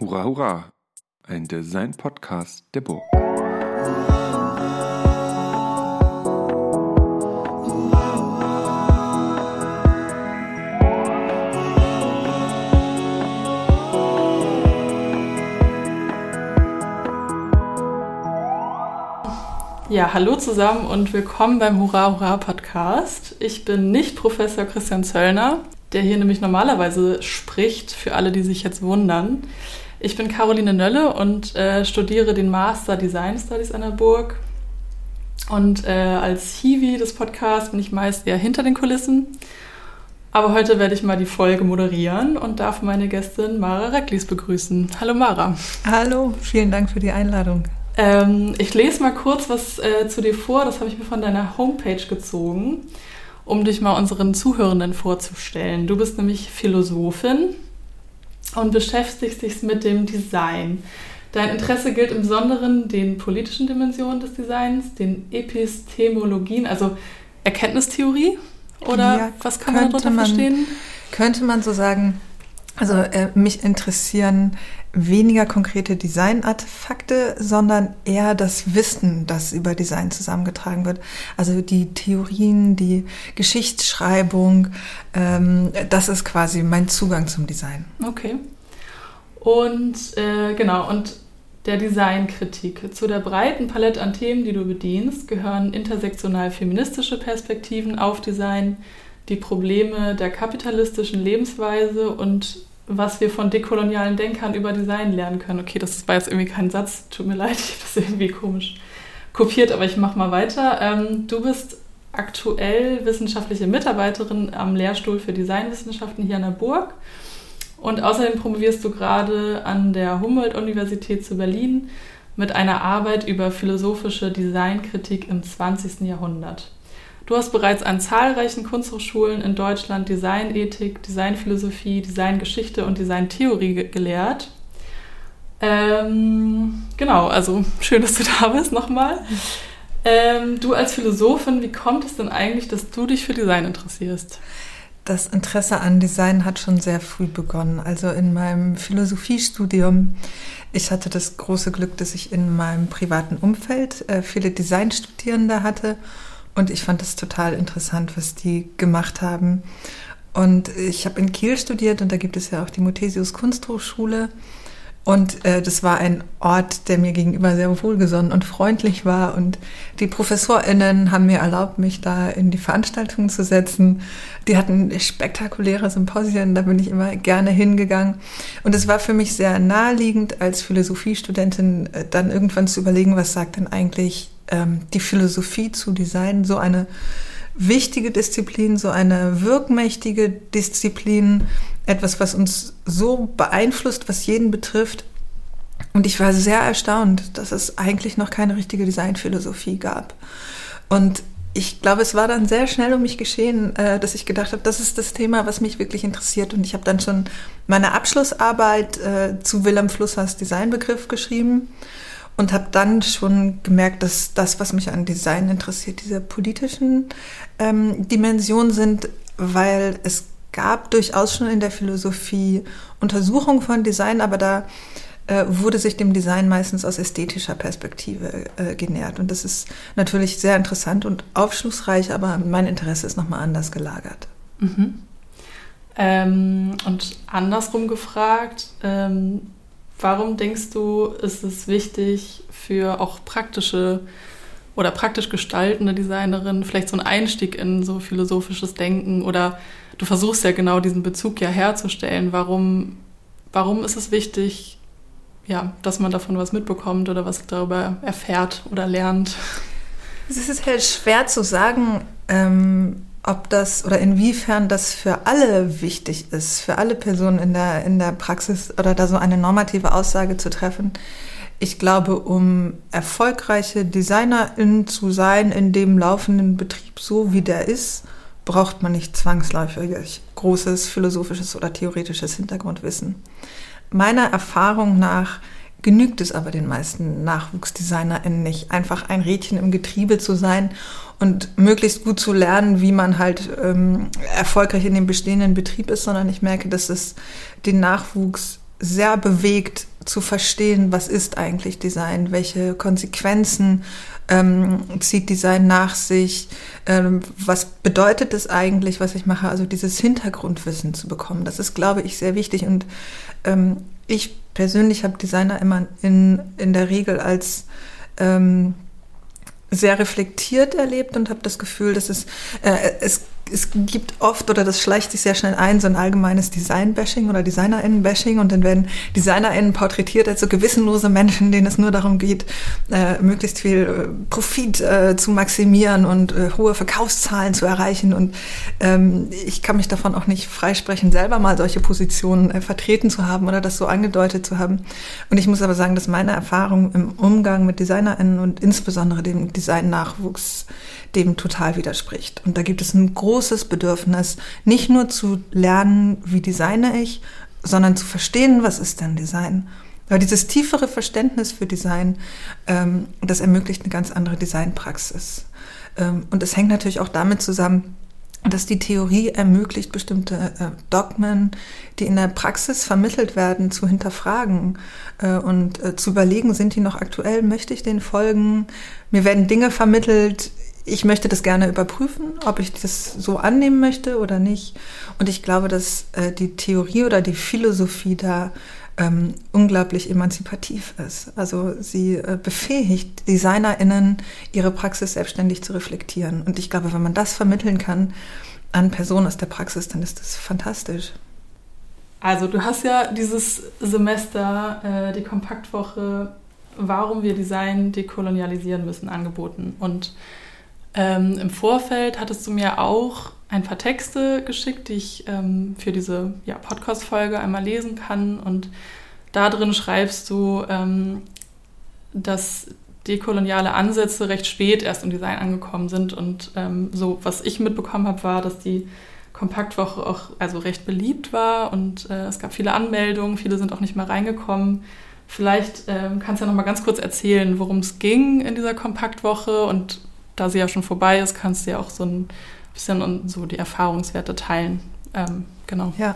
Hurra, hurra! Ein Design-Podcast der Burg. Ja, hallo zusammen und willkommen beim Hurra Hurra Podcast. Ich bin nicht Professor Christian Zöllner, der hier nämlich normalerweise spricht, für alle, die sich jetzt wundern. Ich bin Caroline Nölle und äh, studiere den Master Design Studies an der Burg. Und äh, als Hiwi des Podcasts bin ich meist eher hinter den Kulissen. Aber heute werde ich mal die Folge moderieren und darf meine Gästin Mara Recklis begrüßen. Hallo Mara. Hallo, vielen Dank für die Einladung. Ähm, ich lese mal kurz was äh, zu dir vor. Das habe ich mir von deiner Homepage gezogen, um dich mal unseren Zuhörenden vorzustellen. Du bist nämlich Philosophin und beschäftigst dich mit dem Design. Dein Interesse gilt im Besonderen den politischen Dimensionen des Designs, den Epistemologien, also Erkenntnistheorie? Oder ja, was kann man darunter man, verstehen? Könnte man so sagen, also äh, mich interessieren weniger konkrete Designartefakte, sondern eher das Wissen, das über Design zusammengetragen wird. Also die Theorien, die Geschichtsschreibung, ähm, das ist quasi mein Zugang zum Design. Okay. Und äh, genau, und der Designkritik. Zu der breiten Palette an Themen, die du bedienst, gehören intersektional feministische Perspektiven auf Design, die Probleme der kapitalistischen Lebensweise und was wir von dekolonialen Denkern über Design lernen können. Okay, das war jetzt irgendwie kein Satz, tut mir leid, ich habe das irgendwie komisch kopiert, aber ich mache mal weiter. Ähm, du bist aktuell wissenschaftliche Mitarbeiterin am Lehrstuhl für Designwissenschaften hier an der Burg. Und außerdem promovierst du gerade an der Humboldt-Universität zu Berlin mit einer Arbeit über philosophische Designkritik im 20. Jahrhundert. Du hast bereits an zahlreichen Kunsthochschulen in Deutschland Designethik, Designphilosophie, Designgeschichte und Designtheorie ge gelehrt. Ähm, genau, also schön, dass du da bist nochmal. Ähm, du als Philosophin, wie kommt es denn eigentlich, dass du dich für Design interessierst? Das Interesse an Design hat schon sehr früh begonnen. Also in meinem Philosophiestudium, ich hatte das große Glück, dass ich in meinem privaten Umfeld äh, viele Designstudierende hatte und ich fand es total interessant, was die gemacht haben. Und ich habe in Kiel studiert und da gibt es ja auch die Muthesius Kunsthochschule. Und äh, das war ein Ort, der mir gegenüber sehr wohlgesonnen und freundlich war. Und die ProfessorInnen haben mir erlaubt, mich da in die Veranstaltungen zu setzen. Die hatten spektakuläre Symposien, da bin ich immer gerne hingegangen. Und es war für mich sehr naheliegend, als Philosophiestudentin äh, dann irgendwann zu überlegen, was sagt denn eigentlich ähm, die Philosophie zu designen, so eine wichtige Disziplin, so eine wirkmächtige Disziplin, etwas, was uns so beeinflusst, was jeden betrifft. Und ich war sehr erstaunt, dass es eigentlich noch keine richtige Designphilosophie gab. Und ich glaube, es war dann sehr schnell um mich geschehen, äh, dass ich gedacht habe, das ist das Thema, was mich wirklich interessiert. Und ich habe dann schon meine Abschlussarbeit äh, zu Willem Flussers Designbegriff geschrieben und habe dann schon gemerkt, dass das, was mich an Design interessiert, diese politischen ähm, Dimensionen sind, weil es gab durchaus schon in der Philosophie Untersuchungen von Design, aber da äh, wurde sich dem Design meistens aus ästhetischer Perspektive äh, genährt. Und das ist natürlich sehr interessant und aufschlussreich, aber mein Interesse ist nochmal anders gelagert. Mhm. Ähm, und andersrum gefragt, ähm, Warum denkst du, ist es wichtig für auch praktische oder praktisch gestaltende Designerinnen vielleicht so ein Einstieg in so philosophisches Denken oder du versuchst ja genau diesen Bezug ja herzustellen. Warum, warum ist es wichtig, ja, dass man davon was mitbekommt oder was darüber erfährt oder lernt? Es ist halt schwer zu sagen, ähm, ob das oder inwiefern das für alle wichtig ist, für alle Personen in der, in der Praxis oder da so eine normative Aussage zu treffen. Ich glaube, um erfolgreiche Designerin zu sein in dem laufenden Betrieb, so wie der ist, braucht man nicht zwangsläufig großes philosophisches oder theoretisches Hintergrundwissen. Meiner Erfahrung nach genügt es aber den meisten NachwuchsdesignerInnen nicht, einfach ein Rädchen im Getriebe zu sein und möglichst gut zu lernen, wie man halt ähm, erfolgreich in dem bestehenden Betrieb ist, sondern ich merke, dass es den Nachwuchs sehr bewegt zu verstehen, was ist eigentlich Design, welche Konsequenzen ähm, zieht Design nach sich, ähm, was bedeutet es eigentlich, was ich mache, also dieses Hintergrundwissen zu bekommen. Das ist, glaube ich, sehr wichtig und ähm, ich persönlich habe Designer immer in, in der Regel als ähm, sehr reflektiert erlebt und habe das Gefühl, dass es, äh, es es gibt oft oder das schleicht sich sehr schnell ein, so ein allgemeines Design-Bashing oder DesignerInnen-Bashing und dann werden DesignerInnen porträtiert als so gewissenlose Menschen, denen es nur darum geht, äh, möglichst viel äh, Profit äh, zu maximieren und äh, hohe Verkaufszahlen zu erreichen. Und ähm, ich kann mich davon auch nicht freisprechen, selber mal solche Positionen äh, vertreten zu haben oder das so angedeutet zu haben. Und ich muss aber sagen, dass meine Erfahrung im Umgang mit DesignerInnen und insbesondere dem Design-Nachwuchs dem total widerspricht. Und da gibt es ein großes Bedürfnis, nicht nur zu lernen, wie designe ich, sondern zu verstehen, was ist denn Design. Weil dieses tiefere Verständnis für Design, ähm, das ermöglicht eine ganz andere Designpraxis. Ähm, und es hängt natürlich auch damit zusammen, dass die Theorie ermöglicht, bestimmte äh, Dogmen, die in der Praxis vermittelt werden, zu hinterfragen äh, und äh, zu überlegen, sind die noch aktuell, möchte ich denen folgen? Mir werden Dinge vermittelt, ich möchte das gerne überprüfen, ob ich das so annehmen möchte oder nicht. Und ich glaube, dass äh, die Theorie oder die Philosophie da ähm, unglaublich emanzipativ ist. Also sie äh, befähigt DesignerInnen, ihre Praxis selbstständig zu reflektieren. Und ich glaube, wenn man das vermitteln kann an Personen aus der Praxis, dann ist das fantastisch. Also du hast ja dieses Semester äh, die Kompaktwoche Warum wir Design dekolonialisieren müssen angeboten. Und ähm, Im Vorfeld hattest du mir auch ein paar Texte geschickt, die ich ähm, für diese ja, Podcast-Folge einmal lesen kann. Und da drin schreibst du, ähm, dass dekoloniale Ansätze recht spät erst im Design angekommen sind. Und ähm, so, was ich mitbekommen habe, war, dass die Kompaktwoche auch also recht beliebt war und äh, es gab viele Anmeldungen, viele sind auch nicht mehr reingekommen. Vielleicht ähm, kannst du ja noch mal ganz kurz erzählen, worum es ging in dieser Kompaktwoche und da sie ja schon vorbei ist, kannst du ja auch so ein bisschen so die Erfahrungswerte teilen. Ähm, genau. Ja,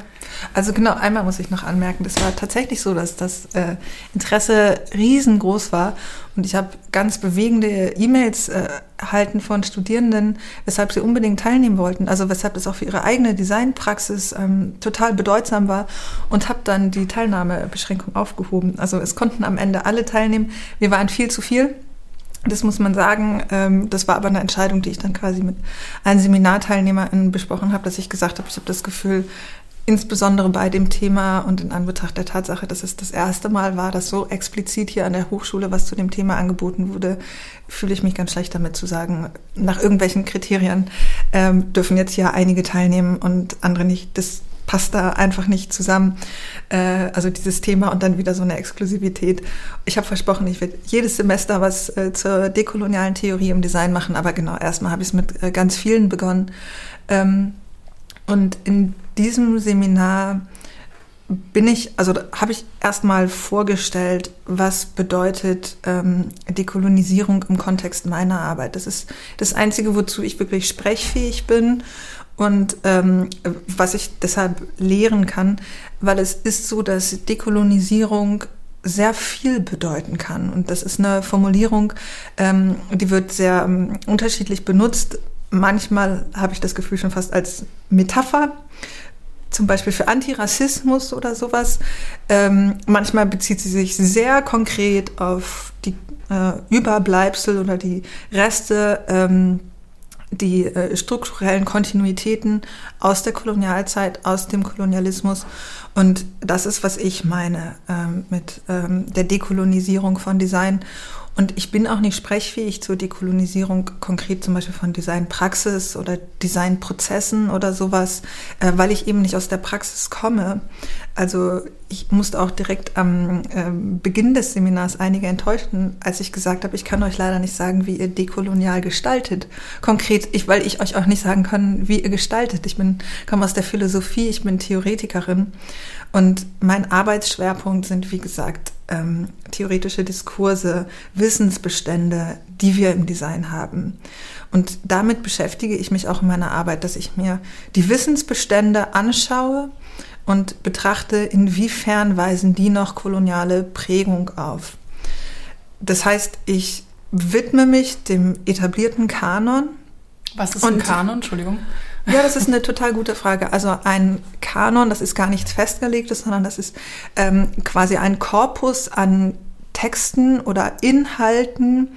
also genau, einmal muss ich noch anmerken, das war tatsächlich so, dass das äh, Interesse riesengroß war und ich habe ganz bewegende E-Mails äh, erhalten von Studierenden, weshalb sie unbedingt teilnehmen wollten, also weshalb das auch für ihre eigene Designpraxis ähm, total bedeutsam war und habe dann die Teilnahmebeschränkung aufgehoben. Also es konnten am Ende alle teilnehmen. Wir waren viel zu viel das muss man sagen. Ähm, das war aber eine Entscheidung, die ich dann quasi mit allen SeminarteilnehmerInnen besprochen habe, dass ich gesagt habe, ich habe das Gefühl, insbesondere bei dem Thema und in Anbetracht der Tatsache, dass es das erste Mal war, dass so explizit hier an der Hochschule was zu dem Thema angeboten wurde, fühle ich mich ganz schlecht damit zu sagen, nach irgendwelchen Kriterien ähm, dürfen jetzt hier einige teilnehmen und andere nicht. Das passt da einfach nicht zusammen. Äh, also dieses Thema und dann wieder so eine Exklusivität. Ich habe versprochen, ich werde jedes Semester was äh, zur dekolonialen Theorie im Design machen, aber genau, erstmal habe ich es mit äh, ganz vielen begonnen. Ähm, und in diesem Seminar bin ich, also habe ich erstmal vorgestellt, was bedeutet ähm, Dekolonisierung im Kontext meiner Arbeit. Das ist das Einzige, wozu ich wirklich sprechfähig bin und ähm, was ich deshalb lehren kann, weil es ist so, dass Dekolonisierung sehr viel bedeuten kann. Und das ist eine Formulierung, ähm, die wird sehr ähm, unterschiedlich benutzt. Manchmal habe ich das Gefühl schon fast als Metapher, zum Beispiel für Antirassismus oder sowas. Ähm, manchmal bezieht sie sich sehr konkret auf die äh, Überbleibsel oder die Reste ähm, die äh, strukturellen Kontinuitäten aus der Kolonialzeit, aus dem Kolonialismus. Und das ist, was ich meine ähm, mit ähm, der Dekolonisierung von Design. Und ich bin auch nicht sprechfähig zur Dekolonisierung konkret zum Beispiel von Designpraxis oder Designprozessen oder sowas, äh, weil ich eben nicht aus der Praxis komme. Also ich musste auch direkt am äh, Beginn des Seminars einige enttäuschen, als ich gesagt habe, ich kann euch leider nicht sagen, wie ihr dekolonial gestaltet. Konkret, ich, weil ich euch auch nicht sagen kann, wie ihr gestaltet. Ich bin, komme aus der Philosophie, ich bin Theoretikerin und mein Arbeitsschwerpunkt sind, wie gesagt, ähm, theoretische Diskurse, Wissensbestände, die wir im Design haben. Und damit beschäftige ich mich auch in meiner Arbeit, dass ich mir die Wissensbestände anschaue und betrachte, inwiefern weisen die noch koloniale Prägung auf. Das heißt, ich widme mich dem etablierten Kanon. Was ist ein Kanon? Entschuldigung. Ja, das ist eine total gute Frage. Also ein Kanon, das ist gar nichts Festgelegtes, sondern das ist ähm, quasi ein Korpus an Texten oder Inhalten,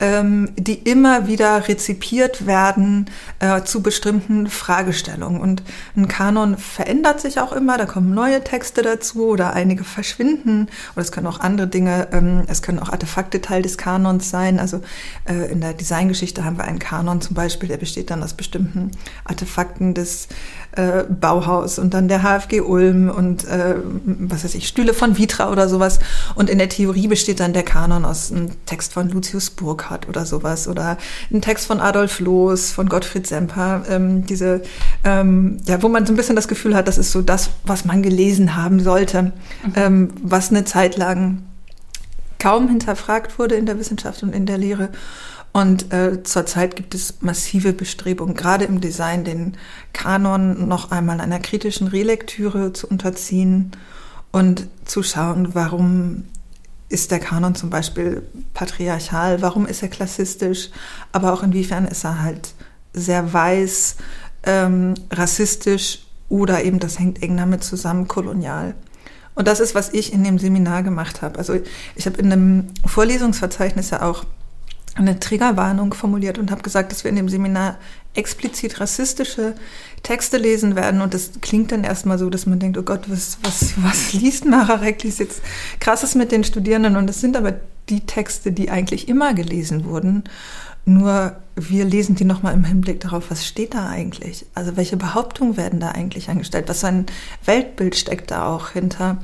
ähm, die immer wieder rezipiert werden äh, zu bestimmten Fragestellungen. Und ein Kanon verändert sich auch immer, da kommen neue Texte dazu oder einige verschwinden oder es können auch andere Dinge, ähm, es können auch Artefakte Teil des Kanons sein. Also äh, in der Designgeschichte haben wir einen Kanon zum Beispiel, der besteht dann aus bestimmten Artefakten des äh, Bauhaus und dann der HFG Ulm und äh, was weiß ich, Stühle von Vitra oder sowas. Und in der Theorie besteht dann der Kanon aus einem Text von Lucius Burkhardt oder sowas oder ein Text von Adolf Loos, von Gottfried Semper. Ähm, diese, ähm, ja, wo man so ein bisschen das Gefühl hat, das ist so das, was man gelesen haben sollte, mhm. ähm, was eine Zeit lang kaum hinterfragt wurde in der Wissenschaft und in der Lehre. Und äh, zurzeit gibt es massive Bestrebungen, gerade im Design den Kanon noch einmal einer kritischen Relektüre zu unterziehen und zu schauen, warum ist der Kanon zum Beispiel patriarchal, warum ist er klassistisch, aber auch inwiefern ist er halt sehr weiß, ähm, rassistisch oder eben, das hängt eng damit zusammen, kolonial. Und das ist, was ich in dem Seminar gemacht habe. Also ich habe in einem Vorlesungsverzeichnis ja auch eine Triggerwarnung formuliert und habe gesagt, dass wir in dem Seminar explizit rassistische Texte lesen werden. Und das klingt dann erstmal so, dass man denkt, oh Gott, was, was, was liest Mara Recklis jetzt krasses mit den Studierenden? Und es sind aber die Texte, die eigentlich immer gelesen wurden. Nur wir lesen die nochmal im Hinblick darauf, was steht da eigentlich? Also welche Behauptungen werden da eigentlich angestellt? Was für ein Weltbild steckt da auch hinter?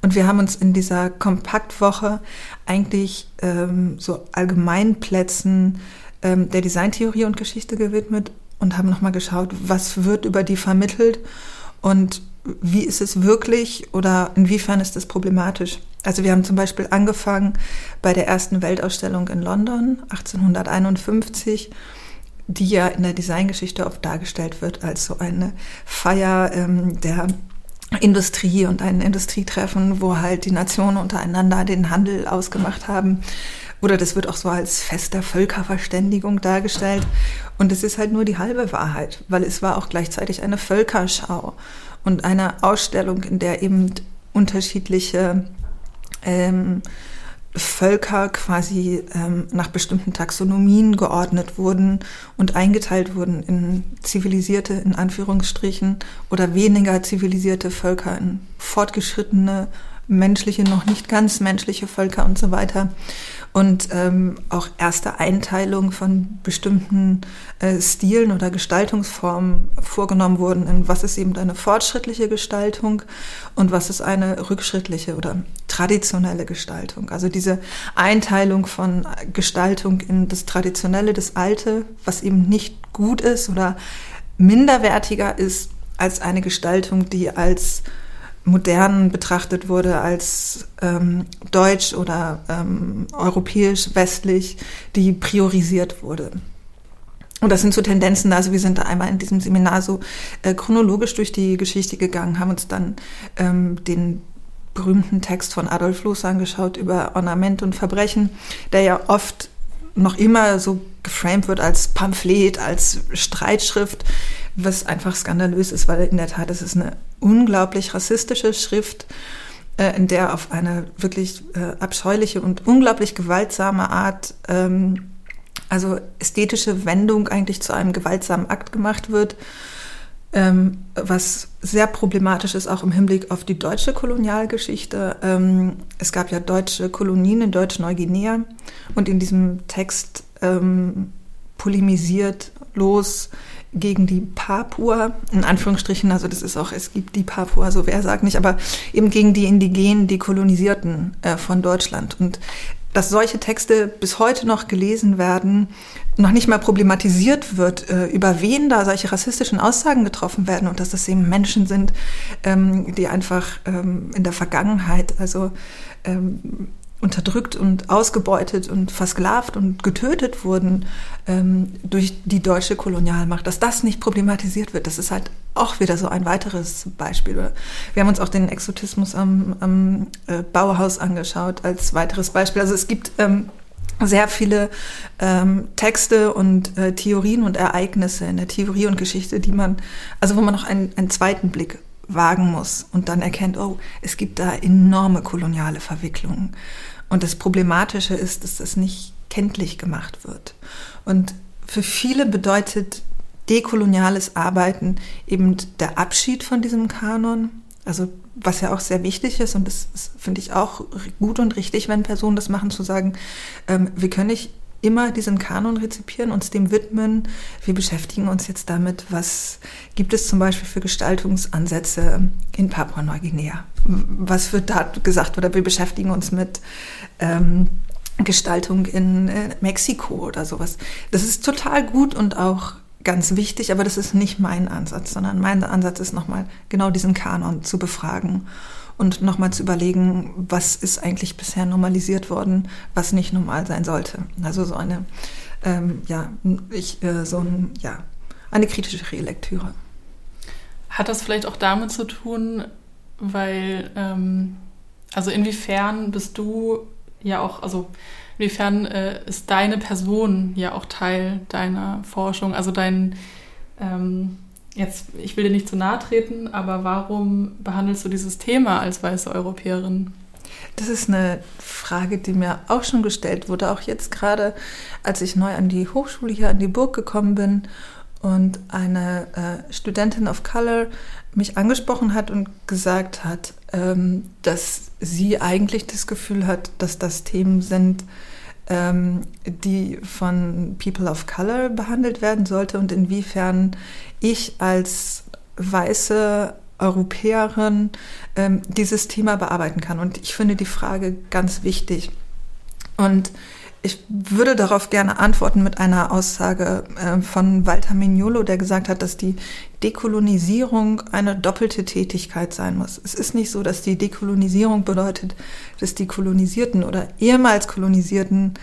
Und wir haben uns in dieser Kompaktwoche eigentlich ähm, so Allgemeinplätzen ähm, der Designtheorie und Geschichte gewidmet und haben nochmal geschaut, was wird über die vermittelt und wie ist es wirklich oder inwiefern ist es problematisch. Also wir haben zum Beispiel angefangen bei der ersten Weltausstellung in London 1851, die ja in der Designgeschichte oft dargestellt wird als so eine Feier ähm, der Industrie und ein Industrietreffen, wo halt die Nationen untereinander den Handel ausgemacht haben. Oder das wird auch so als Fest der Völkerverständigung dargestellt. Und es ist halt nur die halbe Wahrheit, weil es war auch gleichzeitig eine Völkerschau und eine Ausstellung, in der eben unterschiedliche ähm, Völker quasi ähm, nach bestimmten Taxonomien geordnet wurden und eingeteilt wurden in zivilisierte, in Anführungsstrichen, oder weniger zivilisierte Völker, in fortgeschrittene, menschliche, noch nicht ganz menschliche Völker und so weiter und ähm, auch erste Einteilung von bestimmten äh, Stilen oder Gestaltungsformen vorgenommen wurden, in was ist eben eine fortschrittliche Gestaltung und was ist eine rückschrittliche oder traditionelle Gestaltung. Also diese Einteilung von Gestaltung in das Traditionelle, das Alte, was eben nicht gut ist oder minderwertiger ist als eine Gestaltung, die als modern betrachtet wurde als ähm, deutsch oder ähm, europäisch, westlich, die priorisiert wurde. Und das sind so Tendenzen, also wir sind da einmal in diesem Seminar so äh, chronologisch durch die Geschichte gegangen, haben uns dann ähm, den berühmten Text von Adolf Loos angeschaut über Ornament und Verbrechen, der ja oft noch immer so geframed wird als Pamphlet, als Streitschrift, was einfach skandalös ist, weil in der Tat es ist eine unglaublich rassistische Schrift, äh, in der auf eine wirklich äh, abscheuliche und unglaublich gewaltsame Art, ähm, also ästhetische Wendung eigentlich zu einem gewaltsamen Akt gemacht wird. Ähm, was sehr problematisch ist, auch im Hinblick auf die deutsche Kolonialgeschichte. Ähm, es gab ja deutsche Kolonien in Deutsch-Neuguinea und in diesem Text ähm, polemisiert los gegen die Papua, in Anführungsstrichen, also das ist auch, es gibt die Papua, so wer sagt nicht, aber eben gegen die Indigenen, die Kolonisierten äh, von Deutschland. Und dass solche Texte bis heute noch gelesen werden, noch nicht mal problematisiert wird, äh, über wen da solche rassistischen Aussagen getroffen werden und dass das eben Menschen sind, ähm, die einfach ähm, in der Vergangenheit, also ähm, unterdrückt und ausgebeutet und versklavt und getötet wurden ähm, durch die deutsche Kolonialmacht, dass das nicht problematisiert wird, das ist halt auch wieder so ein weiteres Beispiel. Wir haben uns auch den Exotismus am, am äh, Bauhaus angeschaut als weiteres Beispiel. Also es gibt ähm, sehr viele ähm, Texte und äh, Theorien und Ereignisse in der Theorie und Geschichte, die man, also wo man noch einen, einen zweiten Blick wagen muss und dann erkennt, oh, es gibt da enorme koloniale Verwicklungen. Und das Problematische ist, dass das nicht kenntlich gemacht wird. Und für viele bedeutet dekoloniales Arbeiten eben der Abschied von diesem Kanon. Also was ja auch sehr wichtig ist und das, das finde ich auch gut und richtig, wenn Personen das machen, zu sagen, ähm, wir können nicht immer diesen Kanon rezipieren, uns dem widmen. Wir beschäftigen uns jetzt damit, was gibt es zum Beispiel für Gestaltungsansätze in Papua-Neuguinea? Was wird da gesagt? Oder wir beschäftigen uns mit ähm, Gestaltung in äh, Mexiko oder sowas. Das ist total gut und auch ganz wichtig, aber das ist nicht mein Ansatz, sondern mein Ansatz ist nochmal genau diesen Kanon zu befragen und nochmal zu überlegen, was ist eigentlich bisher normalisiert worden, was nicht normal sein sollte. Also so eine, ähm, ja, ich, äh, so ein, ja, eine kritische Relektüre. Hat das vielleicht auch damit zu tun, weil, ähm, also inwiefern bist du ja auch, also inwiefern äh, ist deine Person ja auch Teil deiner Forschung, also dein, ähm, jetzt, ich will dir nicht zu nahe treten, aber warum behandelst du dieses Thema als weiße Europäerin? Das ist eine Frage, die mir auch schon gestellt wurde, auch jetzt gerade, als ich neu an die Hochschule hier an die Burg gekommen bin und eine äh, Studentin of Color mich angesprochen hat und gesagt hat, ähm, dass sie eigentlich das Gefühl hat, dass das Themen sind, ähm, die von People of Color behandelt werden sollte und inwiefern ich als weiße Europäerin ähm, dieses Thema bearbeiten kann. Und ich finde die Frage ganz wichtig. Und ich würde darauf gerne antworten mit einer Aussage äh, von Walter Mignolo, der gesagt hat, dass die Dekolonisierung eine doppelte Tätigkeit sein muss. Es ist nicht so, dass die Dekolonisierung bedeutet, dass die Kolonisierten oder ehemals Kolonisierten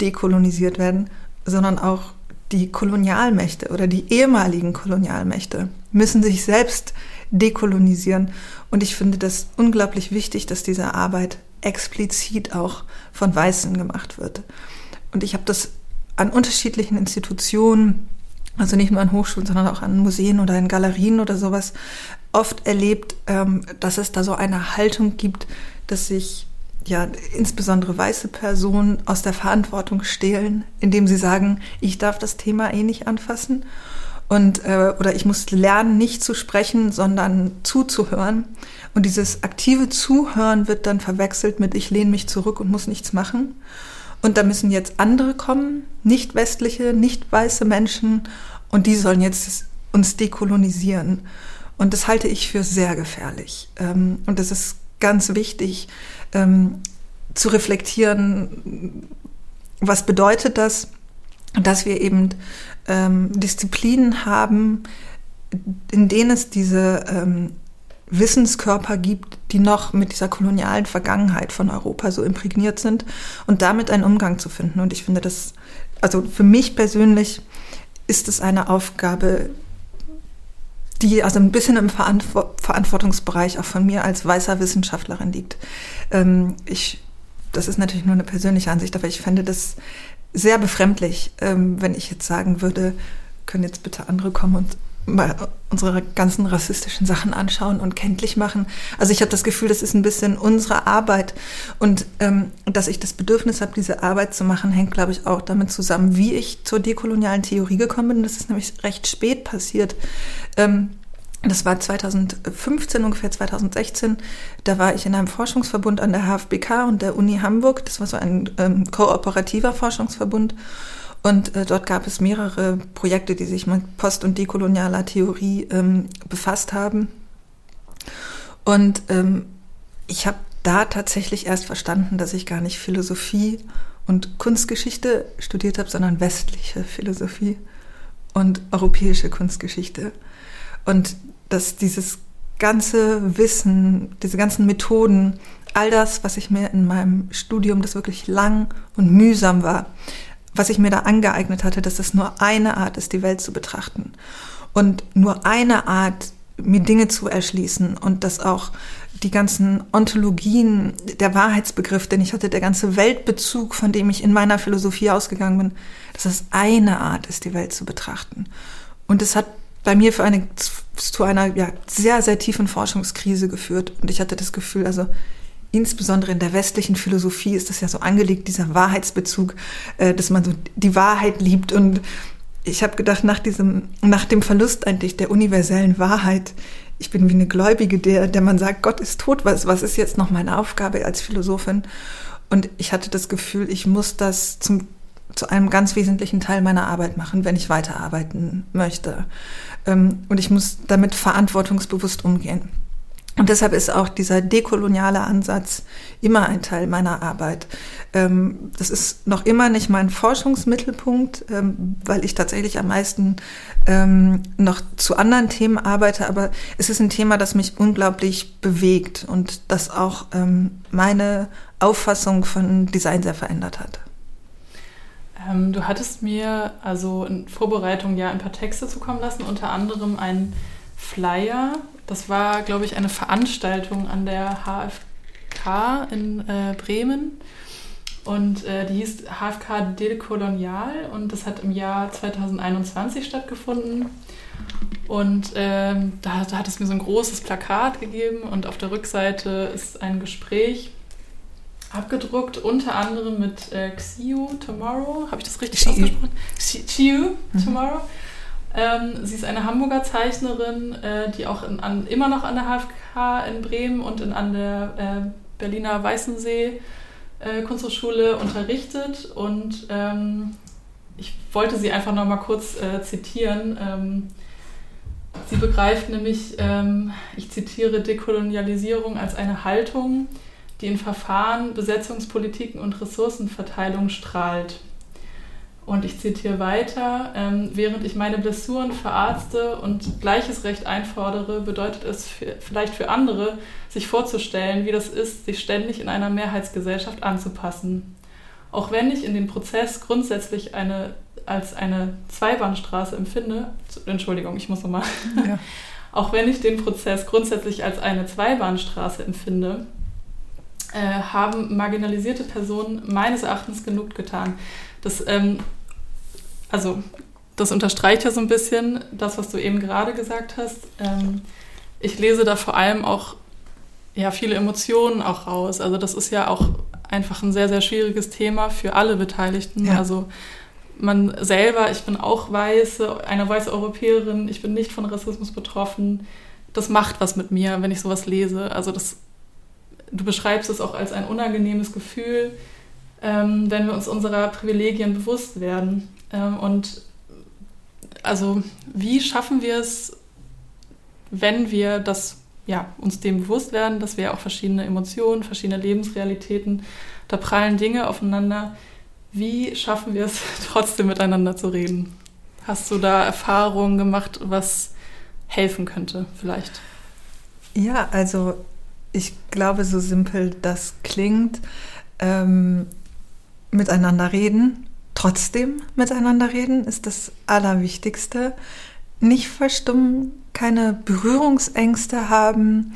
dekolonisiert werden, sondern auch die Kolonialmächte oder die ehemaligen Kolonialmächte müssen sich selbst dekolonisieren. Und ich finde das unglaublich wichtig, dass diese Arbeit explizit auch von Weißen gemacht wird. Und ich habe das an unterschiedlichen Institutionen, also nicht nur an Hochschulen, sondern auch an Museen oder in Galerien oder sowas, oft erlebt, ähm, dass es da so eine Haltung gibt, dass sich ja insbesondere weiße Personen aus der Verantwortung stehlen, indem sie sagen, ich darf das Thema eh nicht anfassen und äh, oder ich muss lernen, nicht zu sprechen, sondern zuzuhören. Und dieses aktive Zuhören wird dann verwechselt mit ich lehne mich zurück und muss nichts machen. Und da müssen jetzt andere kommen, nicht westliche, nicht weiße Menschen, und die sollen jetzt uns dekolonisieren. Und das halte ich für sehr gefährlich. Ähm, und das ist ganz wichtig ähm, zu reflektieren, was bedeutet das, dass wir eben ähm, Disziplinen haben, in denen es diese ähm, Wissenskörper gibt, die noch mit dieser kolonialen Vergangenheit von Europa so imprägniert sind und damit einen Umgang zu finden. Und ich finde das, also für mich persönlich ist es eine Aufgabe, die also ein bisschen im Verantwortungsbereich auch von mir als weißer Wissenschaftlerin liegt. Ähm, ich, das ist natürlich nur eine persönliche Ansicht, aber ich fände das sehr befremdlich, ähm, wenn ich jetzt sagen würde, können jetzt bitte andere kommen und mal unsere ganzen rassistischen Sachen anschauen und kenntlich machen. Also ich habe das Gefühl, das ist ein bisschen unsere Arbeit und ähm, dass ich das Bedürfnis habe, diese Arbeit zu machen, hängt, glaube ich, auch damit zusammen, wie ich zur dekolonialen Theorie gekommen bin. Das ist nämlich recht spät passiert. Ähm, das war 2015, ungefähr 2016. Da war ich in einem Forschungsverbund an der HFBK und der Uni Hamburg. Das war so ein ähm, kooperativer Forschungsverbund. Und äh, dort gab es mehrere Projekte, die sich mit post- und dekolonialer Theorie ähm, befasst haben. Und ähm, ich habe da tatsächlich erst verstanden, dass ich gar nicht Philosophie und Kunstgeschichte studiert habe, sondern westliche Philosophie und europäische Kunstgeschichte. Und dass dieses ganze Wissen, diese ganzen Methoden all das, was ich mir in meinem Studium, das wirklich lang und mühsam war, was ich mir da angeeignet hatte, dass es nur eine Art ist, die Welt zu betrachten. Und nur eine Art, mir Dinge zu erschließen und dass auch die ganzen Ontologien, der Wahrheitsbegriff, den ich hatte, der ganze Weltbezug, von dem ich in meiner Philosophie ausgegangen bin, dass es eine Art ist, die Welt zu betrachten. Und es hat bei mir für eine, zu einer ja, sehr, sehr tiefen Forschungskrise geführt. Und ich hatte das Gefühl, also insbesondere in der westlichen Philosophie ist das ja so angelegt, dieser Wahrheitsbezug, äh, dass man so die Wahrheit liebt. Und ich habe gedacht, nach diesem, nach dem Verlust eigentlich der universellen Wahrheit, ich bin wie eine Gläubige, der, der man sagt, Gott ist tot, was, was ist jetzt noch meine Aufgabe als Philosophin? Und ich hatte das Gefühl, ich muss das zum, zu einem ganz wesentlichen Teil meiner Arbeit machen, wenn ich weiterarbeiten möchte. Ähm, und ich muss damit verantwortungsbewusst umgehen. Und deshalb ist auch dieser dekoloniale Ansatz immer ein Teil meiner Arbeit. Ähm, das ist noch immer nicht mein Forschungsmittelpunkt, ähm, weil ich tatsächlich am meisten noch zu anderen Themen arbeite, aber es ist ein Thema, das mich unglaublich bewegt und das auch meine Auffassung von Design sehr verändert hat. Du hattest mir also in Vorbereitung ja ein paar Texte zukommen lassen, unter anderem ein Flyer das war, glaube ich, eine Veranstaltung an der HFK in äh, Bremen. Und äh, die hieß HFK Dekolonial und das hat im Jahr 2021 stattgefunden. Und ähm, da, da, hat es mir so ein großes Plakat gegeben und auf der Rückseite ist ein Gespräch abgedruckt, unter anderem mit äh, Xiu Tomorrow. Habe ich das richtig Xiu. ausgesprochen? Xiu mhm. Tomorrow. Ähm, sie ist eine Hamburger Zeichnerin, äh, die auch in, an, immer noch an der HFK in Bremen und in, an der äh, Berliner Weißensee äh, Kunsthochschule unterrichtet. Und ähm, ich wollte sie einfach noch mal kurz äh, zitieren. Ähm, sie begreift nämlich, ähm, ich zitiere, Dekolonialisierung als eine Haltung, die in Verfahren, Besetzungspolitiken und Ressourcenverteilung strahlt. Und ich zitiere weiter, ähm, während ich meine Blessuren verarzte und gleiches Recht einfordere, bedeutet es für, vielleicht für andere, sich vorzustellen, wie das ist, sich ständig in einer Mehrheitsgesellschaft anzupassen. Auch wenn ich in den Prozess grundsätzlich eine, als eine Zweibahnstraße empfinde, Entschuldigung, ich muss nochmal, ja. auch wenn ich den Prozess grundsätzlich als eine Zweibahnstraße empfinde, äh, haben marginalisierte Personen meines Erachtens genug getan. Das ähm, also das unterstreicht ja so ein bisschen das, was du eben gerade gesagt hast. Ähm, ich lese da vor allem auch ja, viele Emotionen auch raus. Also das ist ja auch einfach ein sehr, sehr schwieriges Thema für alle Beteiligten. Ja. Also man selber, ich bin auch weiße, eine weiße Europäerin, ich bin nicht von Rassismus betroffen. Das macht was mit mir, wenn ich sowas lese. Also das, du beschreibst es auch als ein unangenehmes Gefühl, ähm, wenn wir uns unserer Privilegien bewusst werden. Ähm, und also wie schaffen wir es, wenn wir das, ja, uns dem bewusst werden, dass wir auch verschiedene Emotionen, verschiedene Lebensrealitäten, da prallen Dinge aufeinander. Wie schaffen wir es trotzdem miteinander zu reden? Hast du da Erfahrungen gemacht, was helfen könnte vielleicht? Ja, also ich glaube, so simpel das klingt, ähm, miteinander reden trotzdem miteinander reden ist das Allerwichtigste. Nicht verstummen, keine Berührungsängste haben.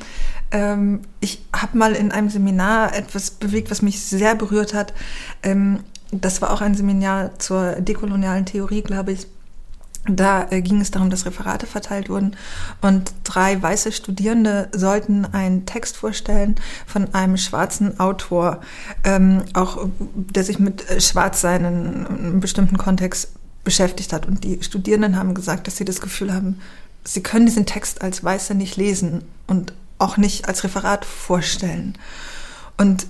Ähm, ich habe mal in einem Seminar etwas bewegt, was mich sehr berührt hat. Ähm, das war auch ein Seminar zur dekolonialen Theorie, glaube ich. Da äh, ging es darum, dass Referate verteilt wurden und drei weiße Studierende sollten einen Text vorstellen von einem schwarzen Autor, ähm, auch der sich mit äh, Schwarzsein in einem bestimmten Kontext beschäftigt hat. Und die Studierenden haben gesagt, dass sie das Gefühl haben, sie können diesen Text als Weiße nicht lesen und auch nicht als Referat vorstellen. Und